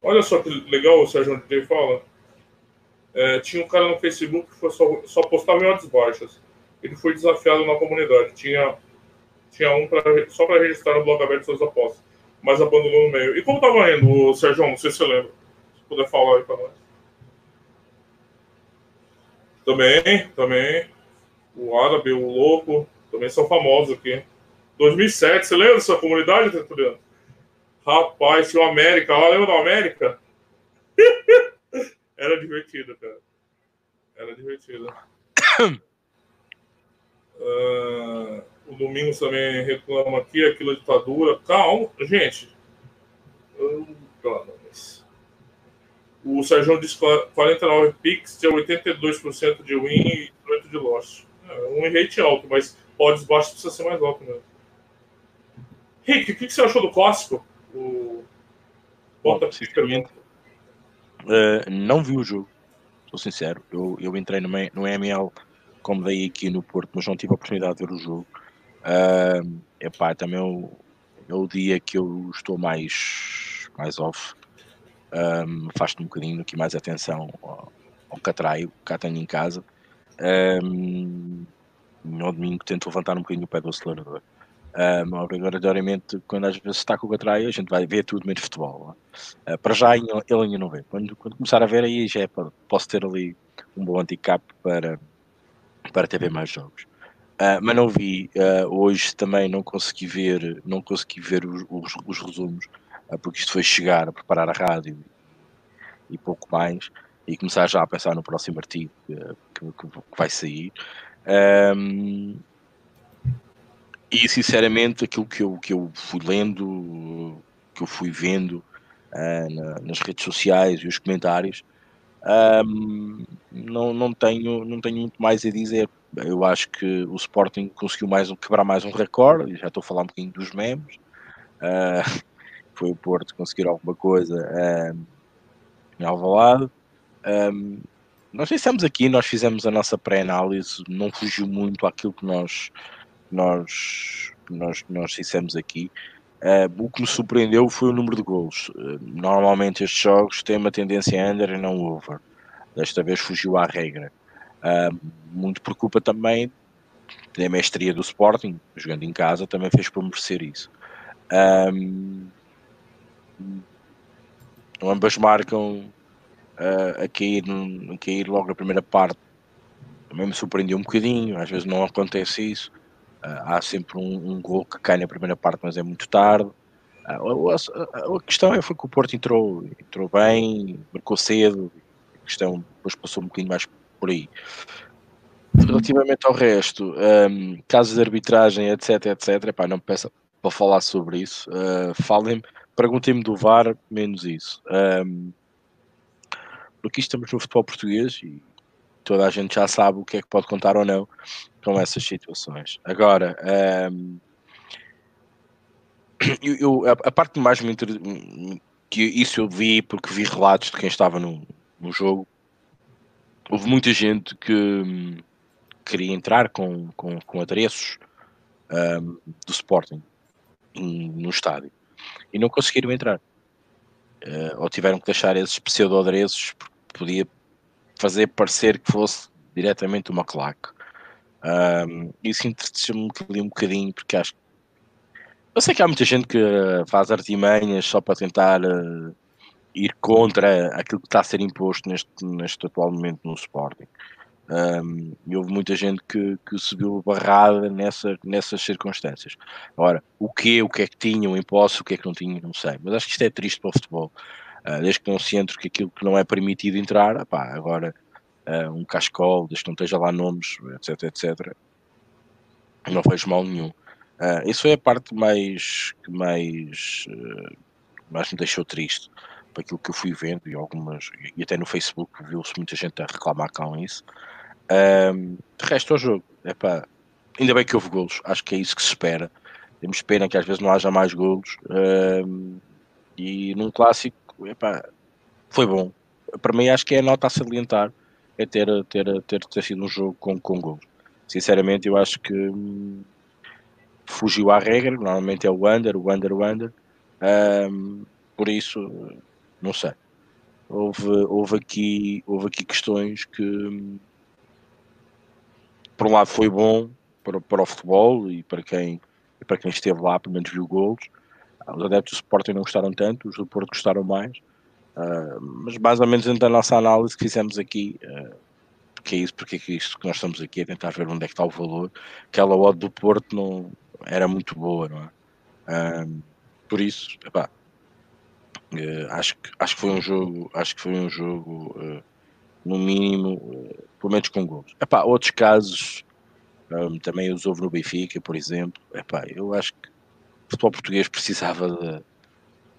Olha só que legal o Sérgio André fala. É, tinha um cara no Facebook que só, só postava em odds baixas. Ele foi desafiado na comunidade. Tinha, tinha um pra, só para registrar no blog aberto suas apostas, mas abandonou no meio. E como estava indo, Sérgio? Não sei se você lembra. Se puder falar aí para nós. Também, também. O árabe, o louco, também são famosos aqui. 2007, você lembra dessa comunidade, Tertuliano? Rapaz, tinha o América. Olha, lembra da América? Era divertido, cara. Era divertido. uh, o Domingos também reclama aqui, aquilo é ditadura. Calma, gente. O Sérgio diz 49 picks, tinha 82% de win e 8 de loss. É um rate alto, mas odds baixos precisa ser mais alto mesmo. Rick, o que, você achou do clássico? O... Bom, pergunta. Uh, não vi o jogo, sou sincero. Eu, eu entrei no, no ML, como dei aqui no Porto, mas não tive a oportunidade de ver o jogo. Uh, epá, também é o, é o dia que eu estou mais, mais off. Um, Faço um bocadinho aqui mais atenção ao, ao que cá tenho em casa. No domingo tento levantar um bocadinho o pé do acelerador. Um, obrigatoriamente, quando às vezes está com o Catraio, a gente vai ver tudo menos futebol. Uh, para já ele ainda não vê. Quando, quando, começar a ver, aí já é posso ter ali um bom handicap para, para ter mais jogos. Uh, mas não vi uh, hoje também não consegui ver não consegui ver os, os, os resumos porque isto foi chegar a preparar a rádio e pouco mais e começar já a pensar no próximo artigo que, que vai sair um, e sinceramente, aquilo que eu, que eu fui lendo, que eu fui vendo uh, na, nas redes sociais e os comentários, um, não, não, tenho, não tenho muito mais a dizer. Eu acho que o Sporting conseguiu mais um, quebrar mais um recorde, já estou a falar um bocadinho dos memes. Uh, foi o Porto conseguir alguma coisa uh, em Alvalade. Um, nós dissemos aqui, nós fizemos a nossa pré-análise, não fugiu muito àquilo que nós nós, nós, nós dissemos aqui. Uh, o que me surpreendeu foi o número de gols. Uh, normalmente estes jogos têm uma tendência under e não over. Desta vez fugiu à regra. Uh, muito por culpa também da mestria do Sporting, jogando em casa, também fez por merecer isso. Um, ambas marcam a, cair, a cair logo na primeira parte. Também me surpreendeu um bocadinho, às vezes não acontece isso. Uh, há sempre um, um gol que cai na primeira parte, mas é muito tarde. Uh, a, a, a, questão é foi que o Porto entrou, entrou bem, marcou cedo. A questão depois passou um bocadinho mais por aí. Relativamente ao resto, um, casos de arbitragem, etc, etc, epá, não me peça para falar sobre isso. Uh, Falem-me, perguntem-me do VAR, menos isso. Um, porque estamos no futebol português e toda a gente já sabe o que é que pode contar ou não com essas situações. Agora, um, eu, eu, a, parte mais me inter... que isso eu vi porque vi relatos de quem estava no, no jogo. Houve muita gente que um, queria entrar com, com, com adereços um, do Sporting no estádio e não conseguiram entrar. uh, ou tiveram que deixar esses pseudo-adereços porque podia fazer parecer que fosse diretamente uma claque. Um, isso entristeceu-me ali um bocadinho, porque acho eu sei que há muita gente que faz artimanhas só para tentar uh, ir contra aquilo que está a ser imposto neste, neste atual momento no Sporting. Um, e houve muita gente que, que subiu barrada nessa, nessas circunstâncias. Agora, o que, o que é que tinham, o imposto, o que é que não tinham, não sei. Mas acho que isto é triste para o futebol. Uh, desde que não se entre que aquilo que não é permitido entrar, opá, agora uh, um cascol, desde que não esteja lá nomes, etc, etc, não vejo mal nenhum. Uh, isso foi a parte mais que mais, mais me deixou triste para aquilo que eu fui vendo e algumas e até no Facebook viu-se muita gente a reclamar com isso. De resto ao jogo, ainda bem que houve golos, acho que é isso que se espera. Temos pena que às vezes não haja mais golos e num clássico epá, foi bom. Para mim acho que é a nota a salientar é ter, ter, ter, ter sido um jogo com, com golos. Sinceramente eu acho que hum, fugiu à regra, normalmente é o under, o under, o under. Um, por isso, não sei. Houve, houve, aqui, houve aqui questões que, por um lado, foi bom para, para o futebol e para quem, para quem esteve lá, pelo menos viu golos. Os adeptos do Sporting não gostaram tanto, os do Porto gostaram mais. Uh, mas mais ou menos dentro da nossa análise que fizemos aqui, uh, porque é isso, porque é que isto que nós estamos aqui a tentar ver onde é que está o valor. Aquela odd do Porto não, era muito boa, não é? por isso, epá, uh, acho, que, acho que foi um jogo, acho que foi um jogo, uh, no mínimo, uh, pelo menos com gols. Epá, outros casos, um, também os houve no Benfica, por exemplo. Epá, eu acho que o futebol português precisava de,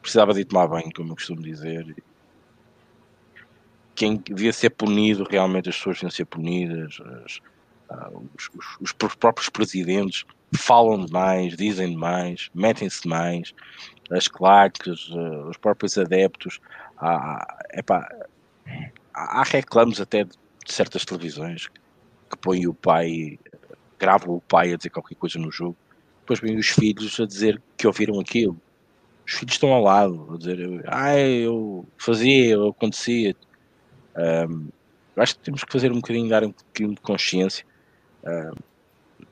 precisava de tomar banho, como eu costumo dizer. Quem devia ser punido, realmente as pessoas deviam ser punidas. As, ah, os, os, os, próprios presidentes falam demais, dizem demais, metem-se demais, as claques, uh, os próprios adeptos. Há, epá, há reclamos até de certas televisões que põem o pai, gravam o pai a dizer qualquer coisa no jogo, depois vêm os filhos a dizer que ouviram aquilo. Os filhos estão ao lado, a dizer, ah, eu fazia, eu acontecia. Um, acho que temos que fazer um bocadinho, dar um bocadinho de consciência Uh,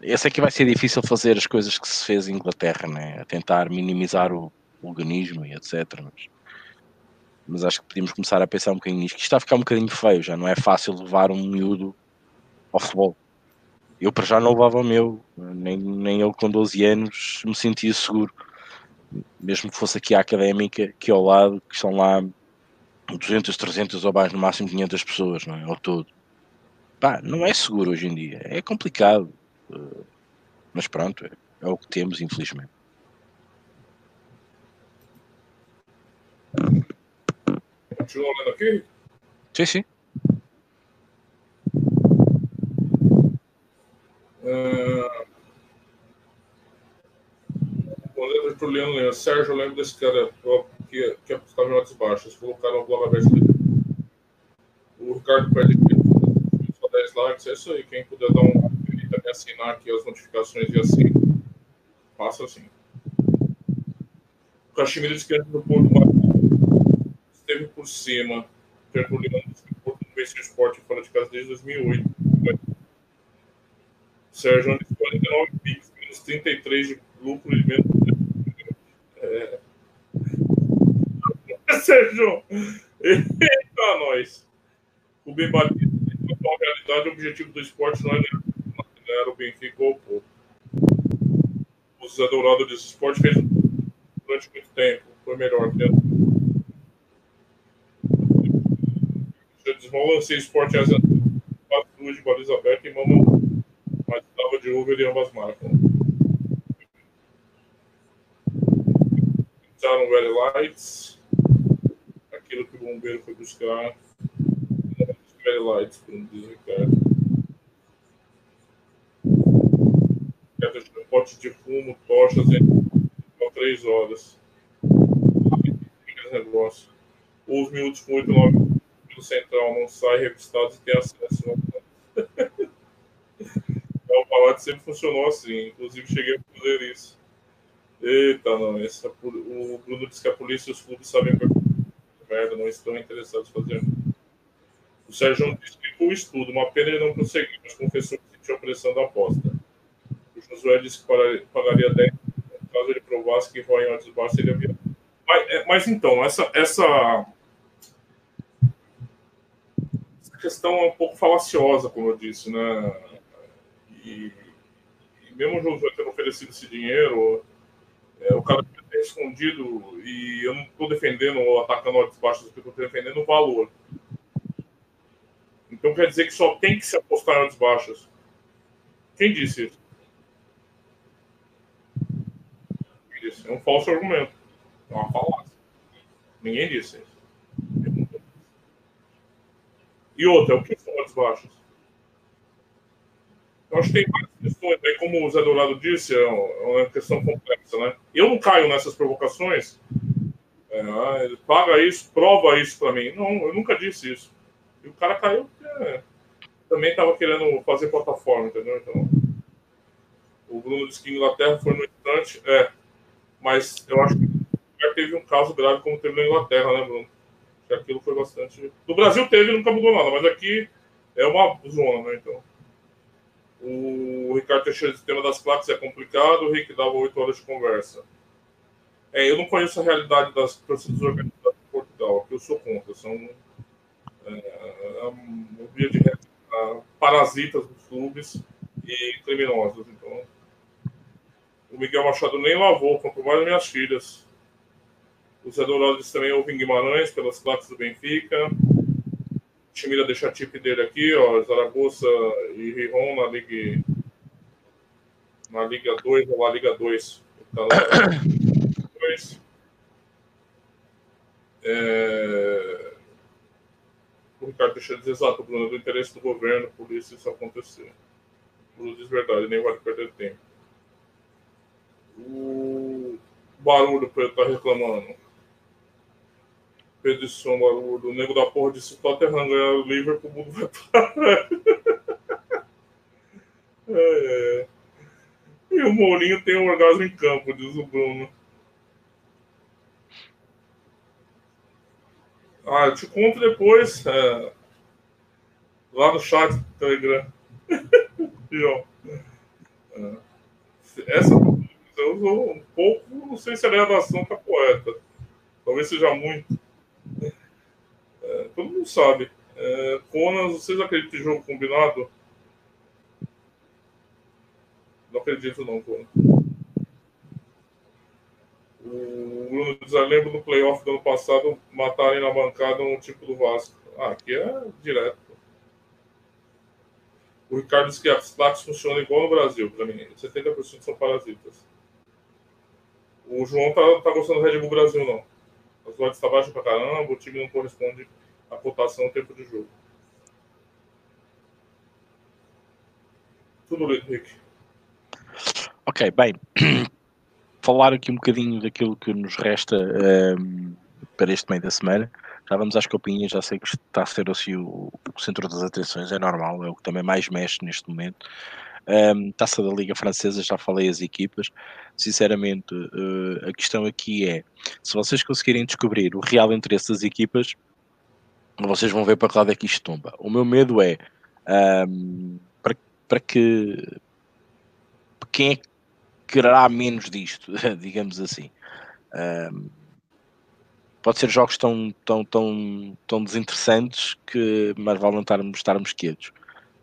eu sei que vai ser difícil fazer as coisas que se fez em Inglaterra, né? a tentar minimizar o, organismo e etc. Mas, mas, acho que podíamos começar a pensar um bocadinho nisto, isto está a ficar um bocadinho feio, já não é fácil levar um miúdo ao futebol. Eu para já não levava o meu, nem, nem eu com 12 anos me sentia seguro. Mesmo que fosse aqui a académica, que ao lado, que estão lá 200, 300 ou mais, no máximo 500 pessoas, não é? Ao todo pá, não é seguro hoje em dia. É complicado. Uh, mas pronto, é, é, o que temos, infelizmente. Continua aqui? Sim, sim. Uh, o Leandro Juliano Leandro. Sérgio, eu lembro desse cara que, que apostava em odds baixas. Colocaram o blog aberto. O Ricardo pede 10 likes, é isso aí. Quem puder dar um e também assinar aqui as notificações e assim, faça assim. O Caximiro disse que do Porto esteve por cima, percorrendo o Porto não venceu o esporte fora de casa desde 2008. Sérgio Andes, 49 piques, menos 33 de lucro e menos. É... Sérgio! Eita, nós! O bem batido na realidade, o objetivo do esporte não não era o Benfica ou o Porto. O Zé Dourado desse esporte fez durante muito tempo, foi melhor. Né? Eu desbalancei esporte às duas de baliza aberta e mama, mas estava de over em ambas marcas. Usaram Very Lights, aquilo que o bombeiro foi buscar very light, como diz o Ricardo. De potes de fumo, tochas em três horas. Negócio. Os minutos com 8, 9 pelo central não sai revistado e tem acesso. É, o Palácio sempre funcionou assim. Inclusive, cheguei a fazer isso. Eita, não. Essa, o Bruno disse que a polícia e os clubes sabem ainda não estão interessados em fazer. O Sérgio explicou o estudo, uma pena ele não prosseguir, mas confessou que sentiu a pressão da aposta. O Josué disse que pagaria 10 caso ele provasse que Roy em odds baixos seria viável. Mas, é, mas, então, essa, essa, essa questão é um pouco falaciosa, como eu disse, né? E, mesmo o Josué tendo oferecido esse dinheiro, é, o cara ter escondido, e eu não estou defendendo ou atacando odds baixos, eu estou defendendo o valor. Então quer dizer que só tem que se apostar em odds baixas. Quem disse isso? É um falso argumento. É uma falácia. Ninguém disse isso. E outra, o que são odds baixas? Acho que tem várias questões, aí, como o Zé Dourado disse, é uma é questão complexa, né? Eu não caio nessas provocações. É, ah, paga isso, prova isso para mim. Não, eu nunca disse isso. E o cara caiu porque também estava querendo fazer plataforma, entendeu? Então, o Bruno disse que Inglaterra foi no instante. É, mas eu acho que já teve um caso grave como teve na Inglaterra, né, Bruno? Que aquilo foi bastante. No Brasil teve nunca mudou nada, mas aqui é uma zona, né? Então. O Ricardo Teixeira disse o tema das placas é complicado, o Rick dava oito horas de conversa. É, eu não conheço a realidade das torcidas organizadas em Portugal, que eu sou contra. São, é, é, de parasitas dos clubes e criminosos. Então, o Miguel Machado nem lavou, quanto mais minhas filhas. O Zé Dourado também ouve em Guimarães, pelas claques do Benfica. Timira deixa a tip dele aqui, ó. Zaragoza e Riron na Liga, na Liga 2 ou na Liga 2. Tá lá. 2. É... O Ricardo deixa dizer exato, Bruno, do interesse do governo, por isso isso acontecer. Bruno diz verdade, nem vai perder tempo. O barulho ele tá reclamando. Pedro Som, barulho. O nego da porra disse: Tottenham ganhar o Liverpool, o mundo vai parar. é, é. E o Mourinho tem um orgasmo em campo, diz o Bruno. Ah, eu te conto depois. É, lá no chat do Telegram. João. É, essa eu um pouco, não sei se a redação está poeta. Talvez seja muito. Todo mundo sabe. É, Conan, vocês acreditam em jogo combinado? Não acredito não, Conan. O Bruno diz, lembro no playoff do ano passado matarem na bancada um tipo do Vasco. Ah, aqui é direto. O Ricardo diz que as placas funcionam igual no Brasil, para mim. 70% são parasitas. O João tá, tá gostando do Red Bull Brasil, não. As odds tá baixas pra caramba, o time não corresponde à cotação no tempo de jogo. Tudo Rick. Ok, bem. Falar aqui um bocadinho daquilo que nos resta um, ehm, para este meio da semana. Já vamos às copinhas, já sei que está a ser assim o, o centro das atenções, é normal, é o que também mais mexe neste momento. Um, taça da Liga Francesa, já falei as equipas. Sinceramente, uh, a questão aqui é: se vocês conseguirem descobrir o real interesse das equipas, vocês vão ver para que lado é que isto tomba. O meu medo é um, para, para que quem é que quererá menos disto, digamos assim. Um, pode ser jogos tão, tão, tão, tão desinteressantes que mais vale não estarmos, estarmos quietos.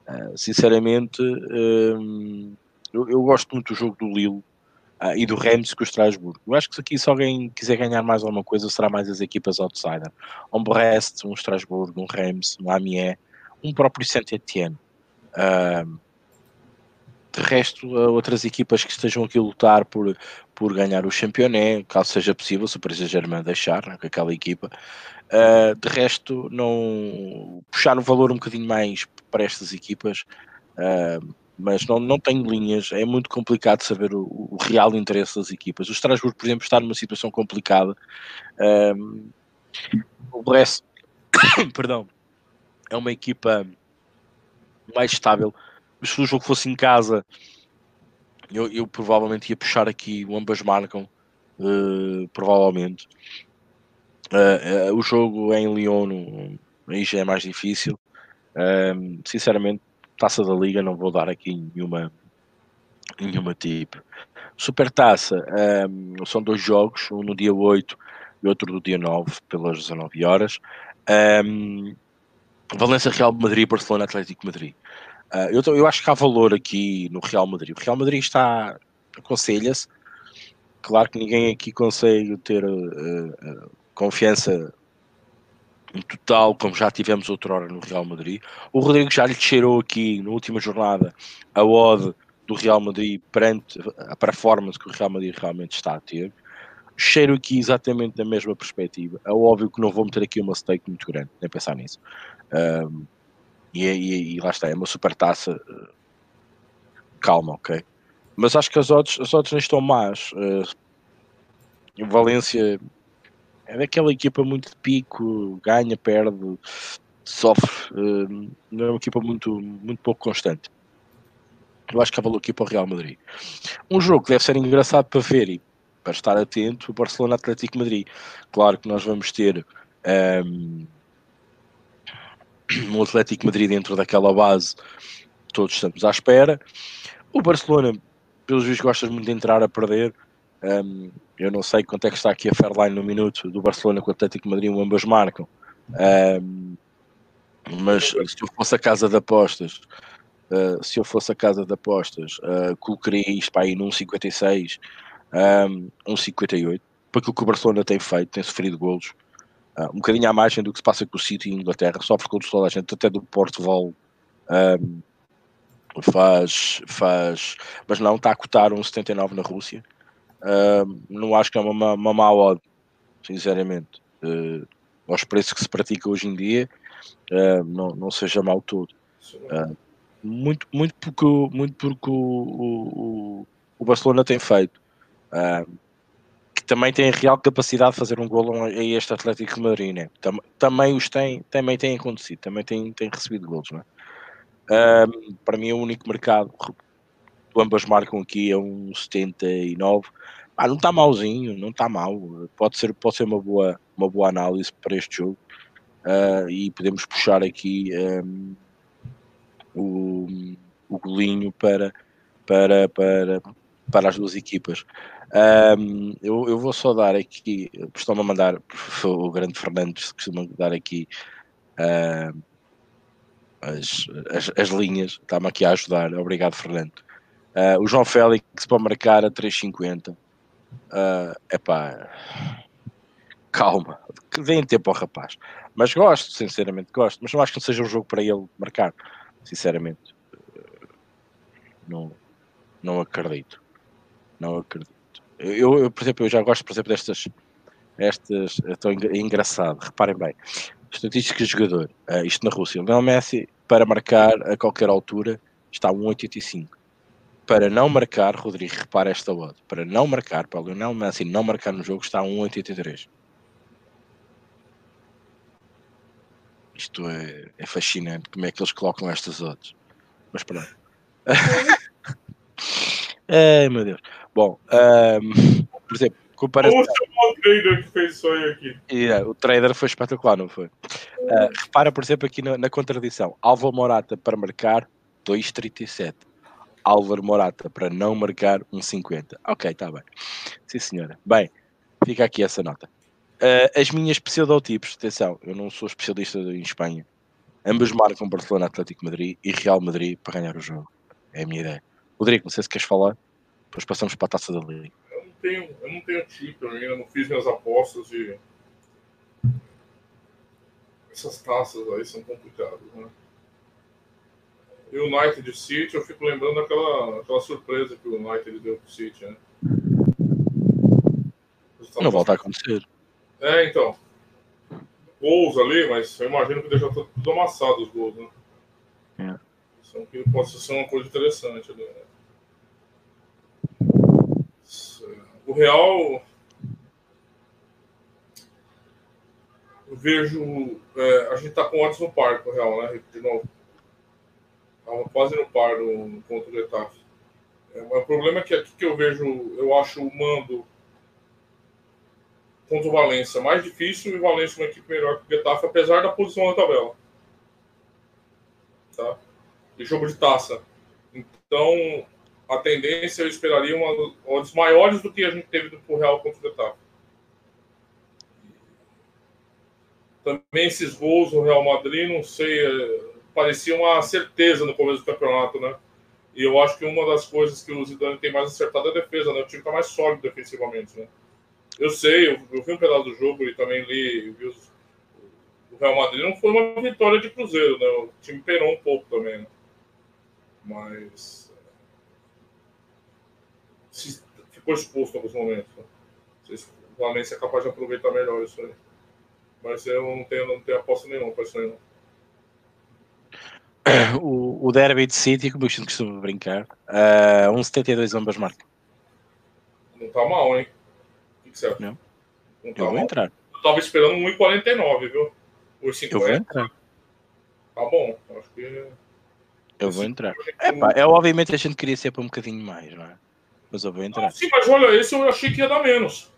Uh, sinceramente, um, eu, eu, gosto muito do jogo do Lille uh, e do Reims com o Strasbourg. Eu acho que aqui, se alguém quiser ganhar mais alguma coisa, será mais as equipas outsider. Um Brest, um Strasbourg, um Reims, um Amiens, um próprio Saint-Etienne. Uh, de resto, outras equipas que estejam aqui a lutar por, por ganhar o campeonato, caso seja possível, se o Paris Saint-Germain deixar, né, com aquela equipa. Uh, de resto, não puxar o valor um bocadinho mais para estas equipas, uh, mas não, não tenho linhas, é muito complicado saber o, o, real interesse das equipas. O Strasbourg, por exemplo, está numa situação complicada. Uh, o Brest, perdão, é uma equipa mais estável, se o jogo fosse em casa, eu, eu provavelmente ia puxar aqui o ambas marcam, uh, provavelmente. Uh, uh, o jogo em Lyon aí já é mais difícil. Sinceramente, taça da Liga não vou dar aqui nenhuma, nenhuma tipo. Super taça são dois jogos, um no dia 8 e outro no dia 9, pelas 19 horas. Um, Valência Real Madrid Barcelona Atlético Madrid. Uh, eu, eu acho que há valor aqui no Real Madrid. O Real Madrid está, aconselha-se. Claro que ninguém aqui consegue ter uh, uh, confiança em total, como já tivemos outra hora no Real Madrid. O Rodrigo já lhe cheirou aqui na última jornada a ode do Real Madrid perante a performance que o Real Madrid realmente está a ter. Cheiro aqui exatamente da mesma perspectiva. É óbvio que não vou meter aqui uma stake muito grande, nem pensar nisso. Um, e, e, e, lá está, é uma super taça. Uh, calma, ok? Mas acho que as odds, as odds não estão más. Uh, Valência é daquela equipa muito de pico, ganha, perde, sofre. Uh, não é uma equipa muito, muito pouco constante. Eu acho que há valor aqui para o Real Madrid. Um jogo que deve ser engraçado para ver e para estar atento, o Barcelona Atlético Madrid. Claro que nós vamos ter um, um Atlético Madrid dentro daquela base, todos estamos à espera. O Barcelona, pelos vistos, gosta muito de entrar a perder. Um, eu não sei quanto é que está aqui a Fairline no minuto do Barcelona com o Atlético Madrid, ambas marcam. Um, mas se eu fosse a casa de apostas, uh, se eu fosse a casa de apostas, uh, colocaria isto para aí num 56, um, um 58, para aquilo que o Barcelona tem feito, tem sofrido golos. Uh, um bocadinho à margem do que se passa com o City em Inglaterra, sofre com toda a gente, até do Portugal um, faz, faz, mas não, está a cotar um 79 na Rússia. Não acho que é uma, uma má odd, sinceramente. Uh, aos preços que se pratica hoje em dia, uh, não, não seja mal todo. Uh, muito, muito porque, muito porque o, o, o Barcelona tem feito. Que também tem real capacidade de fazer um golo a este Atlético de Madrid, né? Tam, também os tem, também tem acontecido, também tem, tem recebido golos? Uh, para mim é o único mercado ambas marcam aqui a um 79 ah, não está malzinho, não está mal pode ser, pode ser uma, boa, uma boa análise para este jogo. Uh, e podemos puxar aqui um, o, o golinho para, para, para, para as duas equipas. Um, eu, eu vou só dar aqui, estou-me a mandar o grande Fernandes, costuma dar aqui uh, as, as, as, linhas, está-me aqui a ajudar, obrigado Fernando. Uh, o João Félix para marcar a 3,50. É uh, pá, calma, que deem tempo ao rapaz. Mas gosto, sinceramente gosto, mas não acho que não seja um jogo para ele marcar, sinceramente. Não, não acredito. Não acredito. Eu, eu, por exemplo, eu já gosto, por exemplo, destas. Estas. Estou engraçado, reparem bem. Estatísticas de jogador. Uh, isto na Rússia. O Messi, para marcar a qualquer altura, está a 1,85. Para não marcar, Rodrigo, repara esta odd. Para não marcar, para o Lionel Messi não marcar no jogo, está a 1,83. Isto é, é, fascinante como é que eles colocam estas odds. Mas pronto. Ai meu Deus. Bom, um, por exemplo, comparação. O trader que fez aqui. Yeah, o trader foi espetacular, não foi? Uh, repara, por exemplo, aqui na, na contradição: Álvaro Morata para marcar 2,37. Álvaro Morata para não marcar 1,50. Ok, está bem. Sim, senhora. Bem, fica aqui essa nota. Uh, as minhas pseudotipos, atenção, eu não sou especialista em Espanha. Ambos marcam Barcelona, Atlético Madrid e Real Madrid para ganhar o jogo. É a minha ideia. Rodrigo, não sei se queres falar. Depois passamos para a taça da Liga. Eu não tenho, eu não tenho tipo ainda, não fiz minhas apostas e. Essas taças aí são complicadas, né? E o United City, eu fico lembrando daquela, aquela surpresa que o United deu pro City, né? Não volta a acontecer. É, então. Gols ali, mas eu imagino que deixa tudo amassado os gols, né? É. Isso pode ser uma coisa interessante ali, né? O Real. Eu vejo. É, a gente está com odds no par com o Real, né? De novo. Estava quase no par no, contra o Getafe. É, o problema é que aqui que eu vejo, eu acho o mando contra o Valência. Mais difícil e o Valência uma equipe melhor que o Getafe, apesar da posição na tabela. Tá? E jogo de taça. Então, a tendência eu esperaria uma, odds maiores do que a gente teve do Real contra o Getafe. Também esses gols no Real Madrid, não sei, é, parecia uma certeza no começo do campeonato, né? E eu acho que uma das coisas que o Zidane tem mais acertado é a defesa, né? O time está mais sólido defensivamente, né? Eu sei, eu, eu, vi um pedaço do jogo e também li, vi os, o Real Madrid não foi uma vitória de Cruzeiro, né? O time perou um pouco também, né? Mas se, ficou exposto em alguns momentos. Né? O Valência é capaz de aproveitar melhor isso aí. Mas eu não tenho, não tenho aposta nenhuma para isso aí, não. O, o derby de City, como a gente costuma brincar, uh, 1,72 ambas marcas. Não está mal, hein? O que você acha? Não. não tá eu vou mal. entrar. Eu estava esperando 1,49, viu? 1,50. Eu vou entrar. Tá bom, acho que. Eu vou entrar. É, pá, é, obviamente a gente queria ser para um bocadinho mais, não é? Mas eu vou entrar. Ah, sim, mas olha, esse eu achei que ia dar menos.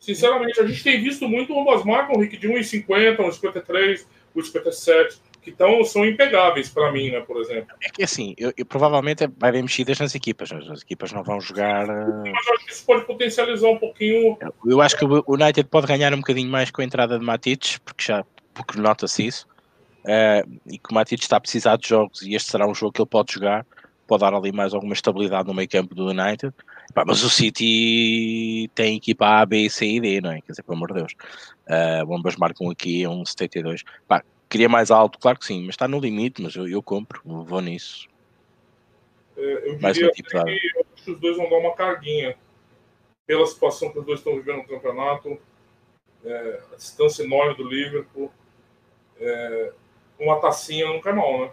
Sinceramente, a gente tem visto muito ambas marcas, Rick, de 1,50, 1,53, 1,57 que tão, são impegáveis para mim, né, por exemplo. É que assim, eu, eu, provavelmente vai haver mexidas nas equipas, as equipas não vão jogar. Eh, Mas acho que isso pode potencializar um pouquinho. Eu acho que o United pode ganhar um bocadinho mais com a entrada de Matites, porque já porque nota-se isso, uh, e que o Matites está a precisar de jogos e este será um jogo que ele pode jogar, pode dar ali mais alguma estabilidade no meio campo do United. mas o City tem equipa A, B, C e D, não é? Quer dizer, pelo amor de Deus. Uh, ambas marcam aqui um 72. Pá, Queria mais alto, claro que sim, mas está no limite, mas eu, eu compro, vou nisso. É, eu mais diria que eu acho que os dois vão dar uma carguinha. Pela situação que os dois estão vivendo no campeonato, é, a distância enorme do Liverpool, é, uma tacinha não quer mal, né?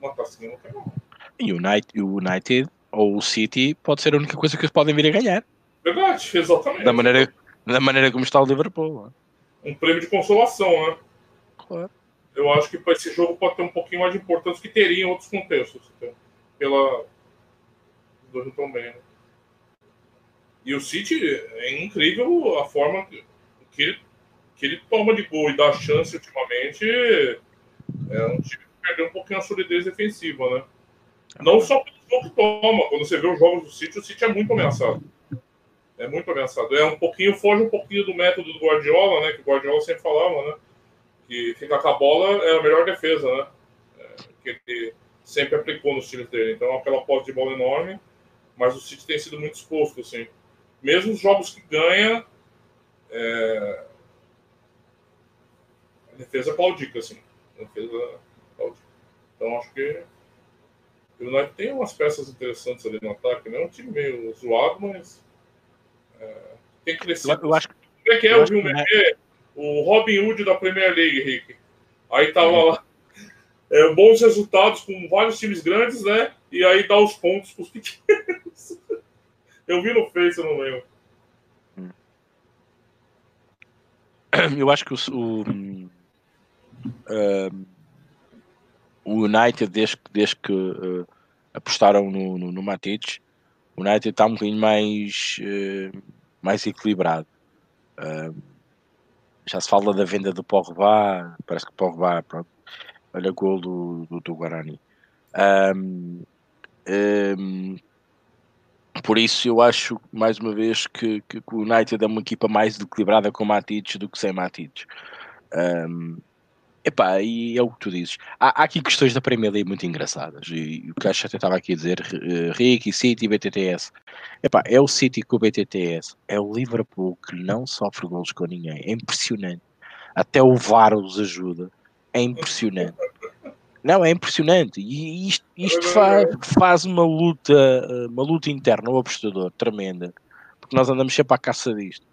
Uma tacinha não quer mal. E o United, United ou o City pode ser a única coisa que eles podem vir a ganhar. Verdade, exatamente. Da maneira, da maneira como está o Liverpool. Né? Um prêmio de consolação, né? Claro. Eu acho que esse jogo pode ter um pouquinho mais de importância que teria em outros contextos. Então, pela. Estão bem. Né? E o City é incrível a forma que ele, que ele toma de gol e dá chance ultimamente. É um time que perdeu um pouquinho a solidez defensiva, né? Não só pelo que toma. Quando você vê os jogos do City, o City é muito ameaçado. É muito ameaçado. É um pouquinho, foge um pouquinho do método do Guardiola, né? Que o Guardiola sempre falava, né? Que ficar com a bola é a melhor defesa, né? É, que ele sempre aplicou nos times dele. Então, aquela posse de bola enorme, mas o City tem sido muito exposto, assim. Mesmo os jogos que ganha, é... a defesa claudica, assim. A defesa claudica. Então, acho que o United tem umas peças interessantes ali no ataque, né? É um time meio zoado, mas é... tem crescido. Eu, acho que... Como é que é o Rio Mepê? O Robin Hood da Premier League, Rick. Aí tava lá. É, bons resultados com vários times grandes, né? E aí dá os pontos para os pequenos. Eu vi no Face, eu não lembro. Eu acho que o, o, uh, o United, desde, desde que uh, apostaram no, no, no o United está um bocadinho mais, uh, mais equilibrado. Uh, já se fala da venda do Pogba, parece que o Pogba, pronto, olha gol do, do, do Guarani. Um, um, por isso eu acho, mais uma vez, que, que, o United é uma equipa mais equilibrada com Matites do que sem Matites. Um, Epá, e é o que tu dizes. Há, há aqui questões da Premier League muito engraçadas. E, e o que acho que estava aqui a dizer, uh, Ricky, City, BTTS. Epá, é o City com o BTTS. É o Liverpool que não sofre gols com ninguém. É impressionante. Até o VAR os ajuda. É impressionante. Não, é impressionante. E isto, isto faz, faz uma luta, eh, uma luta interna ao apostador tremenda. Porque nós andamos sempre à caça disto.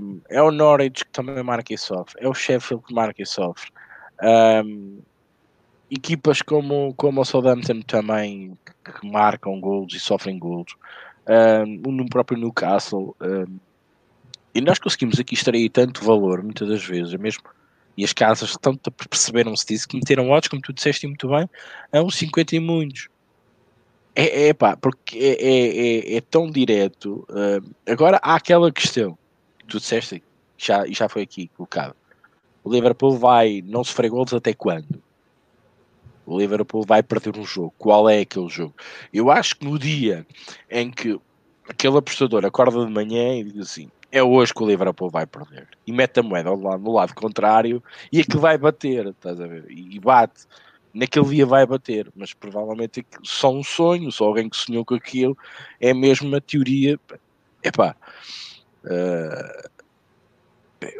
Um, é o Norwich que também marca e sofre, é o Sheffield que marca e sofre. Um, equipas como, como o Southampton também que marcam gols e sofrem gols. Um, no próprio Newcastle. Um, e nós conseguimos aqui extrair tanto valor, muitas das vezes, mesmo. E as casas tanto perceberam-se disso que meteram odds, como tu disseste muito bem, a uns 50 e muitos. É, é pá, porque é, é, é, é tão direto. Uh, agora há aquela questão tu disseste, já, já foi aqui colocado. O Liverpool vai não sofrer gols até quando? O Liverpool vai perder um jogo. Qual é aquele jogo? Eu acho que no dia em que aquele apostador acorda de manhã e diz assim: é hoje que o Liverpool vai perder. E mete a moeda lado, no lado contrário e aquilo vai bater, estás a ver? E bate. Naquele dia vai bater, mas provavelmente só um sonho, só alguém que sonhou com aquilo, é mesmo uma teoria. Epá, uh,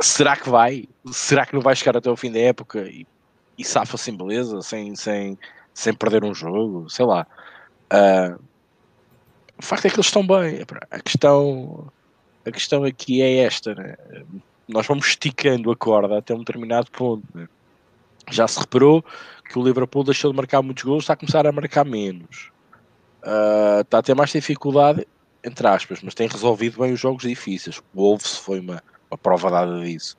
será que vai? Será que não vai chegar até o fim da época e, e safa-se em beleza, sem, sem, sem perder um jogo? Sei lá. Uh, o facto é que eles estão bem. A questão a questão aqui é esta, né? nós vamos esticando a corda até um determinado ponto. Né? Já se reparou que o Liverpool deixou de marcar muitos gols, está a começar a marcar menos. Uh, está a ter mais dificuldade, entre aspas, mas tem resolvido bem os jogos difíceis. O Wolves foi uma, uma prova dada disso.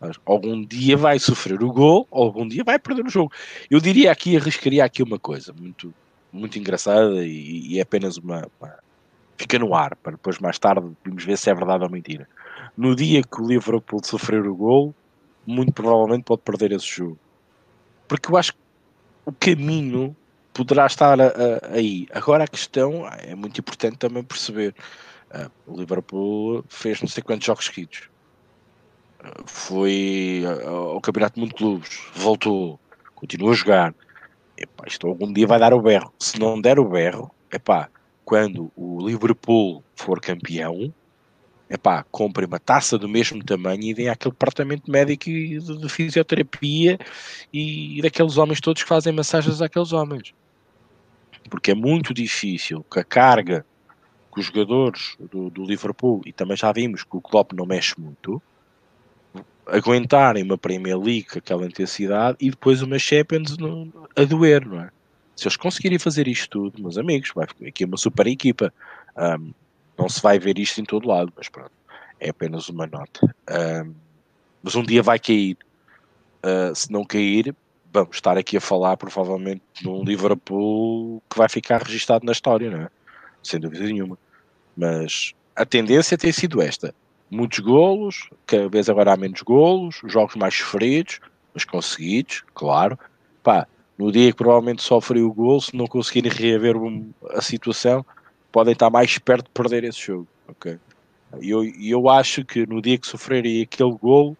Mas algum dia vai sofrer o gol, algum dia vai perder o jogo. Eu diria aqui, arriscaria aqui uma coisa muito, muito engraçada e, e é apenas uma, uma fica no ar, para depois mais tarde vamos ver se é verdade ou mentira. No dia que o Liverpool sofrer o gol, muito provavelmente pode perder esse jogo. Porque eu acho que o caminho poderá estar a, a, aí. Agora a questão é muito importante também perceber. Uh, o Liverpool fez não sei quantos jogos seguidos. Uh, foi ao Campeonato Mundo de Clubes, voltou, continua a jogar. Epá, isto algum dia vai dar o berro. Se não der o berro, epá, quando o Liverpool for campeão, epá, compre uma taça do mesmo tamanho e dê àquele departamento médico de, de fisioterapia e, e daqueles homens todos que fazem massagens àqueles homens. Porque é muito difícil que a carga que os jogadores do, do Liverpool, e também já vimos que o Klopp não mexe muito, aguentarem uma Premier League com aquela intensidade e depois uma Champions no, a doer, não é? Se eles conseguirem fazer isto tudo, meus amigos, vai ficar aqui uma super equipa. Um, não se vai ver isto em todo lado, mas pronto, é apenas uma nota. Um, mas um dia vai cair. Uh, se não cair, vamos estar aqui a falar provavelmente num Liverpool que vai ficar registado na história, não é? Sem dúvida nenhuma. Mas a tendência tem sido esta: muitos golos, cada vez agora há menos golos, jogos mais sofridos, mas conseguidos, claro. Pá, no dia que provavelmente sofrem o gol, se não conseguirem reaver a situação, podem estar mais perto de perder esse jogo. Ok? E eu, eu acho que no dia que sofrerem aquele gol,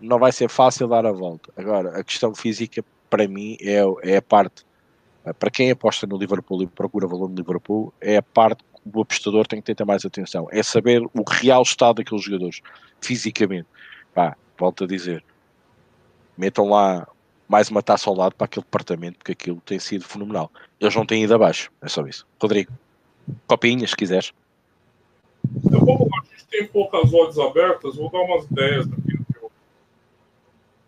não vai ser fácil dar a volta. Agora, a questão física, para mim, é, é a parte. Para quem aposta no Liverpool e procura valor no Liverpool, é a parte que o apostador tem que ter mais atenção. É saber o real estado daqueles jogadores, fisicamente. Pá, volto a dizer. Metam lá mais uma taça ao lado para aquele departamento, porque aquilo tem sido fenomenal. Eles não têm ido abaixo, é só isso. Rodrigo, copinhas, se quiseres. Vou, a gente tem poucas odds abertas, vou dar umas ideias daquilo que eu,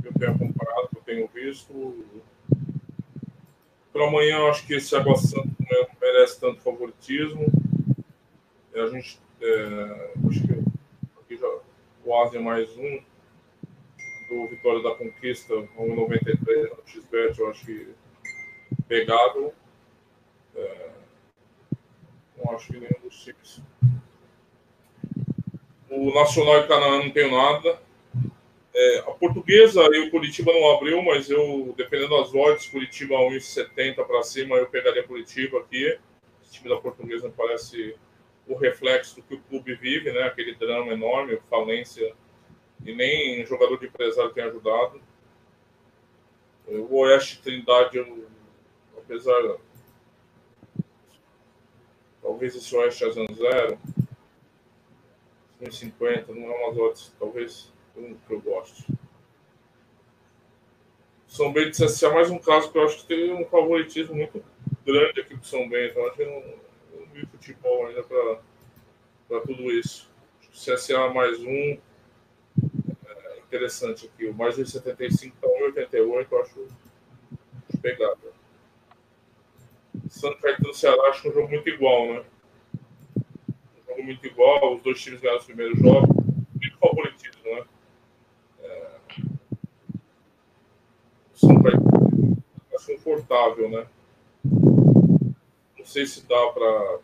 que eu tenho acompanhado, que eu tenho visto. Para amanhã, eu acho que esse Água Santa não merece tanto favoritismo. A gente, é, acho que aqui já, o Ásia mais um do Vitória da Conquista, 1,93 no XBET, eu acho que pegado. É, acho que nenhum dos times. O Nacional e Canaã não tenho nada. É, a portuguesa e o Curitiba não abriu, mas eu, dependendo das odds, Curitiba 1,70 para cima, eu pegaria Curitiba aqui. O time da portuguesa me parece o reflexo do que o clube vive, né? Aquele drama enorme, falência e nem jogador de empresário tem ajudado. O Oeste Trindade, eu, apesar. Talvez esse Oeste a zero, 50, não é umas odds, talvez um que eu gosto. São Bento CSA é mais um caso que eu acho que tem um favoritismo muito grande aqui pro São Bento. Eu acho que não, não vi futebol ainda para tudo isso. CSA mais um, interessante aqui. O mais de 75 está 1,88, eu acho, acho pegada. Santa Caetano do Ceará acho que é um jogo muito igual, né? Um jogo muito igual, os dois times ganharam os primeiros jogos. Muito favoritismo, né? É... Santa Caetano acho confortável, né? Não sei se dá para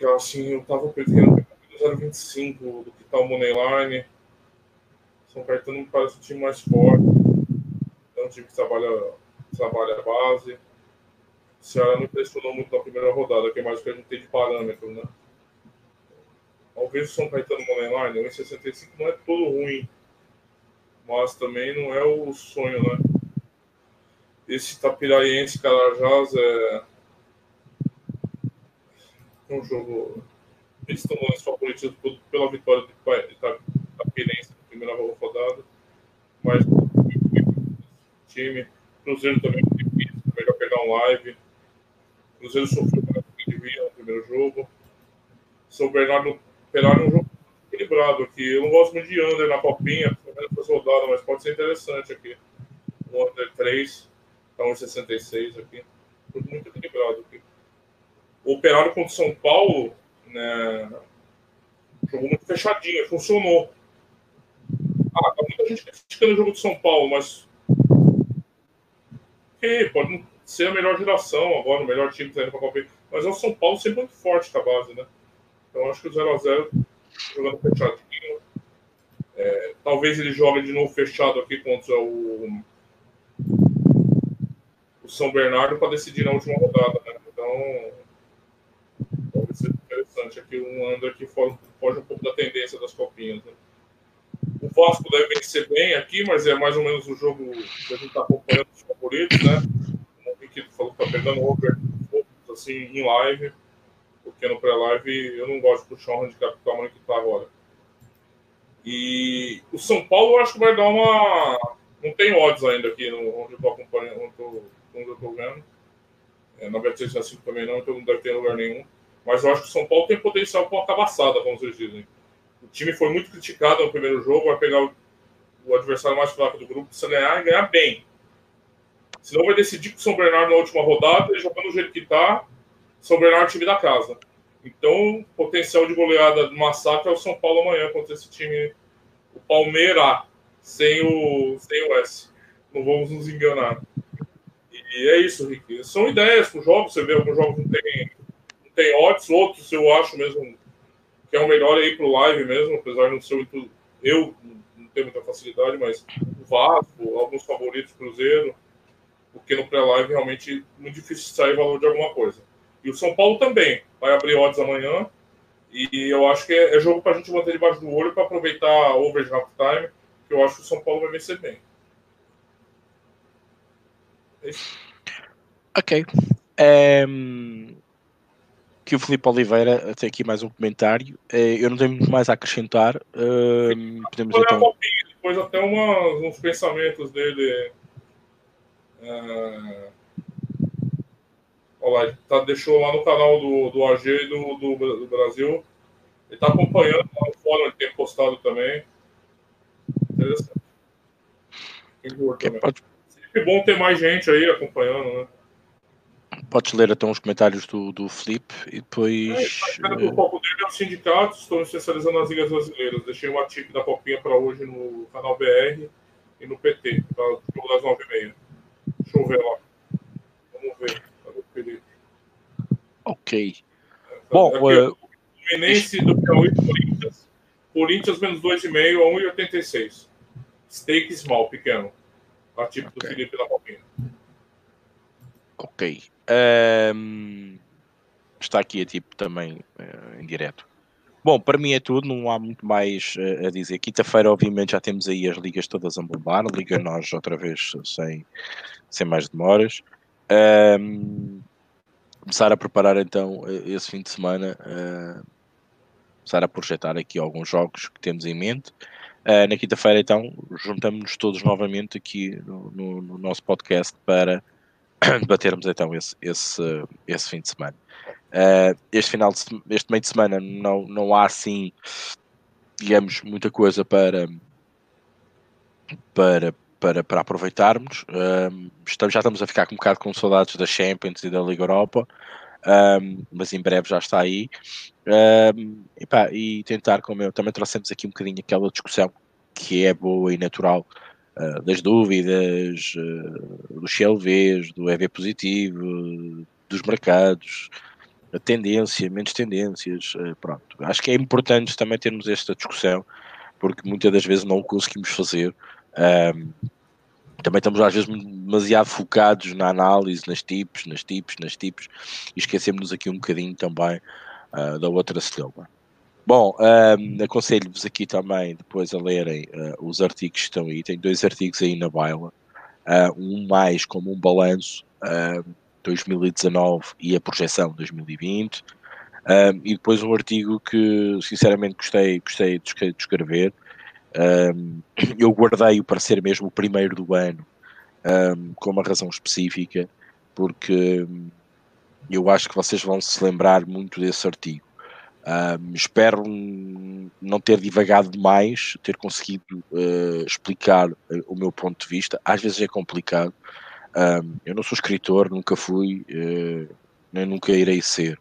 que assim, eu tava perdendo 0,25 do que tá o Moneyline. São Caetano me parece um time mais forte. É time que trabalha, trabalha a base. O Ceará não impressionou muito na primeira rodada, que é mais que a gente tem de parâmetro, né? Talvez o São Caetano Moneyline, o 65 não é todo ruim, mas também não é o sonho, né? Esse Tapiraiense Carajás é um jogo. Eles estão mais favorecidos pela vitória do Itapirense na primeira rodada, mas time. Cruzeiro também é difícil, melhor pegar um live. Cruzeiro sofreu mais do que devia no primeiro jogo. São Bernardo Pelar é um jogo equilibrado aqui. Eu não gosto muito de under na copinha, menos rodada, mas pode ser interessante aqui. O under 3, tá 1,66 aqui. Tudo muito equilibrado aqui. O Operário contra São Paulo, né, jogou muito fechadinho, funcionou. Ah, tá muita gente criticando o jogo do São Paulo, mas. Ok, pode ser a melhor geração agora, o melhor time que tá indo pra Copa. Mas é o São Paulo sempre muito forte com a base, né? Então acho que o 0x0 jogando fechadinho. É, talvez ele jogue de novo fechado aqui contra o, o São Bernardo para decidir na última rodada. Né? Então, talvez seja interessante aqui um under que foge um pouco da tendência das copinhas. Né? Vasco deve vencer bem aqui, mas é mais ou menos o jogo que a gente está acompanhando os favoritos, né? O Riquito falou que está pegando over assim, em live porque no pré-live eu não gosto de puxar um handicap do tamanho que está agora. E o São Paulo eu acho que vai dar uma. Não tem odds ainda aqui no, onde eu estou acompanhando, onde, eu, estou vendo. É, na Bet365 também não, então não deve ter lugar nenhum. Mas eu acho que o São Paulo tem potencial para uma cabaçada, como vocês dizem. O time foi muito criticado no primeiro jogo, vai pegar o, o adversário mais fraco do grupo, precisa ganhar e ganhar bem. Senão vai decidir com o São Bernardo na última rodada, e jogando do jeito que está, são Bernardo é o time da casa. Então, potencial de goleada do massacre é o São Paulo amanhã contra esse time, o Palmeiras, sem o, sem o S. Não vamos nos enganar. E é isso, Rick. São ideias para o jogo. Você vê alguns jogos não tem, não tem odds, outros eu acho mesmo que é o melhor aí para o live mesmo, apesar de não ser muito. Eu não tenho muita facilidade, mas o Vasco, alguns favoritos, Cruzeiro, porque no pré-live realmente é muito difícil sair valor de alguma coisa. E o São Paulo também vai abrir odds amanhã. E eu acho que é, é jogo para a gente manter debaixo do olho para aproveitar a over de time, que eu acho que o São Paulo vai vencer bem. É ok. Um, que o Felipe Oliveira tem aqui mais um comentário. Eh, eu não tenho muito mais a acrescentar. Um, podemos então... depois até uma, uns pensamentos dele. Uh Olha lá, tá, deixou lá no canal do, do AG e do, do, do Brasil. Ele tá acompanhando lá no fórum, ele tem postado também. Interessante. Okay, pode... Sempre bom ter mais gente aí acompanhando, né? Podes ler até uns comentários do, do Flip e depois. É, tá o foco dele é o sindicato, estou me especializando nas ligas brasileiras. Deixei uma tip da Copinha para hoje no canal BR e no PT, para o jogo das 9h30. Deixa eu ver lá. Vamos ver. Ok. Bom, Aqui, uh, Fluminense do Piauí Corinthians. Corinthians menos 2,5 a 1,86. Stake small, pequeno. A tipo okay. do Felipe da Palpinha. Ok. Um, está aqui a tipo também uh, em direto. Bom, para mim é tudo, não há muito mais uh, a dizer. Quinta-feira, obviamente, já temos aí as ligas todas a bombar. Liga nós outra vez sem, sem mais demoras. Um, começar a preparar então esse fim de semana, uh, começar a projetar aqui alguns jogos que temos em mente. Uh, na quinta-feira, então, juntamos-nos todos novamente aqui no, no, no nosso podcast para debatermos então esse, esse, esse fim de semana. Uh, este final de, este meio de semana não, não há assim, digamos, muita coisa para para para, para aproveitarmos. Um, estamos, já estamos a ficar um bocado com saudades da Champions e da Liga Europa, um, mas em breve já está aí. E, pá, e, tentar, como eu também trouxemos aqui um bocadinho aquela discussão que é boa e natural uh, das dúvidas, dos CLVs, do EV positivo, dos mercados. a tendência, menos tendências, uh, pronto. Acho que é importante também termos esta discussão, porque muitas das vezes não o conseguimos fazer. Também estamos às vezes demasiado focados na análise, nas tipos, nas tipos, nas tipos, e esquecemos-nos aqui um bocadinho também uh, da outra célula. Bom, um, aconselho-vos aqui também depois a lerem uh, os artigos que estão aí. Tem dois artigos aí na baila. Uh, um mais como um balanço uh, 2019 e a projeção 2020. Um, e depois um artigo que sinceramente gostei, gostei de escrever. Um, eu guardei-o para ser mesmo o primeiro do ano, um, com uma razão específica, porque eu acho que vocês vão se lembrar muito desse artigo. Um, espero não ter divagado demais, ter conseguido uh, explicar uh, o meu ponto de vista. Às vezes é complicado. Um, eu não sou escritor, nunca fui, uh, nem nunca irei ser.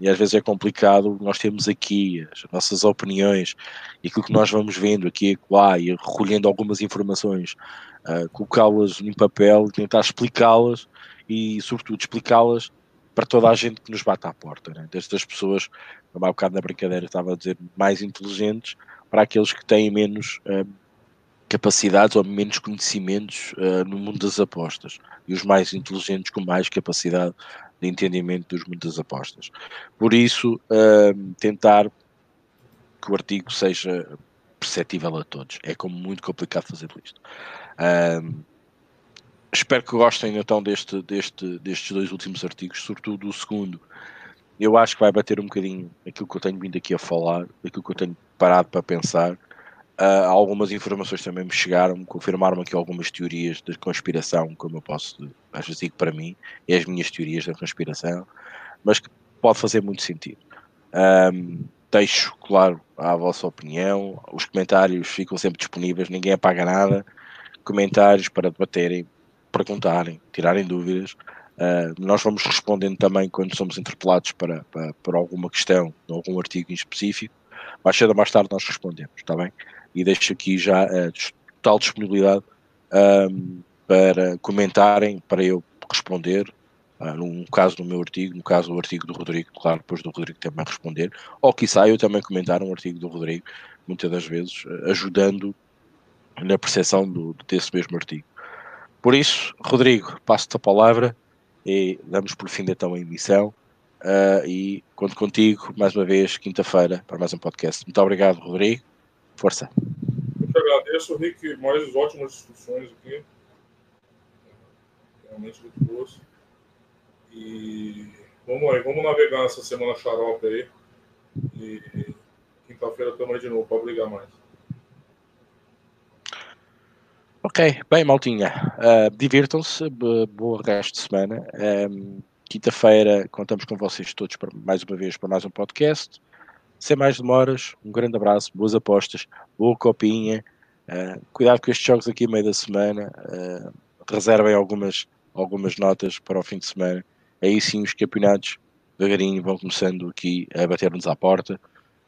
e às vezes é complicado. Nós temos aqui as nossas opiniões e aquilo que nós vamos vendo aqui e lá e recolhendo algumas informações, colocá-las em papel, tentar explicá-las e, sobretudo, explicá-las para toda a gente que nos bate à porta, né? desde as pessoas, há bocado na brincadeira estava a dizer, mais inteligentes, para aqueles que têm menos uh, capacidades ou menos conhecimentos uh, no mundo das apostas, e os mais inteligentes com mais capacidade de entendimento dos mundos das apostas. Por isso, uh, tentar que o artigo seja perceptível a todos. É como muito complicado fazer isto. Uh, espero que gostem então deste, deste, destes dois últimos artigos, sobretudo o segundo. Eu acho que vai bater um bocadinho aquilo que eu tenho vindo aqui a falar, aquilo que eu tenho parado para pensar. Uh, algumas informações também me chegaram, confirmaram aqui algumas teorias de conspiração, como eu posso, às vezes digo para mim, e as minhas teorias da conspiração, mas que pode fazer muito sentido. Um, deixo, claro, a vossa opinião, os comentários ficam sempre disponíveis, ninguém apaga nada. Comentários para debaterem, perguntarem, tirarem dúvidas. Uh, nós vamos respondendo também quando somos interpelados para, para, para alguma questão, algum artigo em específico. Mais cedo ou mais tarde nós respondemos, está bem? E deixo aqui já a total disponibilidade um, para comentarem, para eu responder. Uh, no caso do meu artigo, no caso do artigo do Rodrigo, claro, depois do Rodrigo também responder, ou quiçá eu também comentar um artigo do Rodrigo, muitas das vezes, ajudando na percepção do, desse mesmo artigo. Por isso, Rodrigo, passo-te a palavra e damos por fim então a emissão. Uh, e conto contigo mais uma vez, quinta-feira, para mais um podcast. Muito obrigado, Rodrigo. Força. Eu te agradeço, Rick, mais ótimas discussões aqui. Realmente muito boas. E vamos aí, vamos navegar nessa semana xarope aí. E quinta-feira estamos aí de novo para brigar mais. Ok, bem, maltinha. Uh, Divirtam-se, bom resto de semana. Um, Quinta-feira contamos com vocês todos para, mais uma vez para mais um podcast. Sem mais demoras, um grande abraço, boas apostas, boa copinha. Uh, cuidado com estes jogos aqui meio da semana. Uh, reservem algumas, algumas notas para o fim de semana. Aí sim os campeonatos devagarinho vão começando aqui a bater-nos à porta.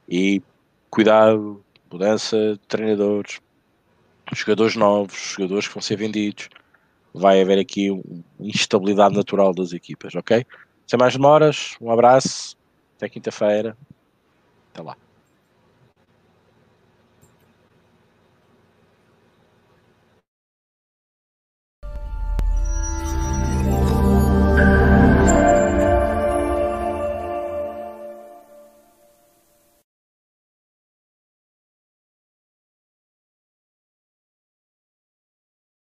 E cuidado, mudança de treinadores, jogadores novos, jogadores que vão ser vendidos. Vai haver aqui uma instabilidade natural das equipas, ok? Sem mais demoras, um abraço, até quinta-feira. Até lá.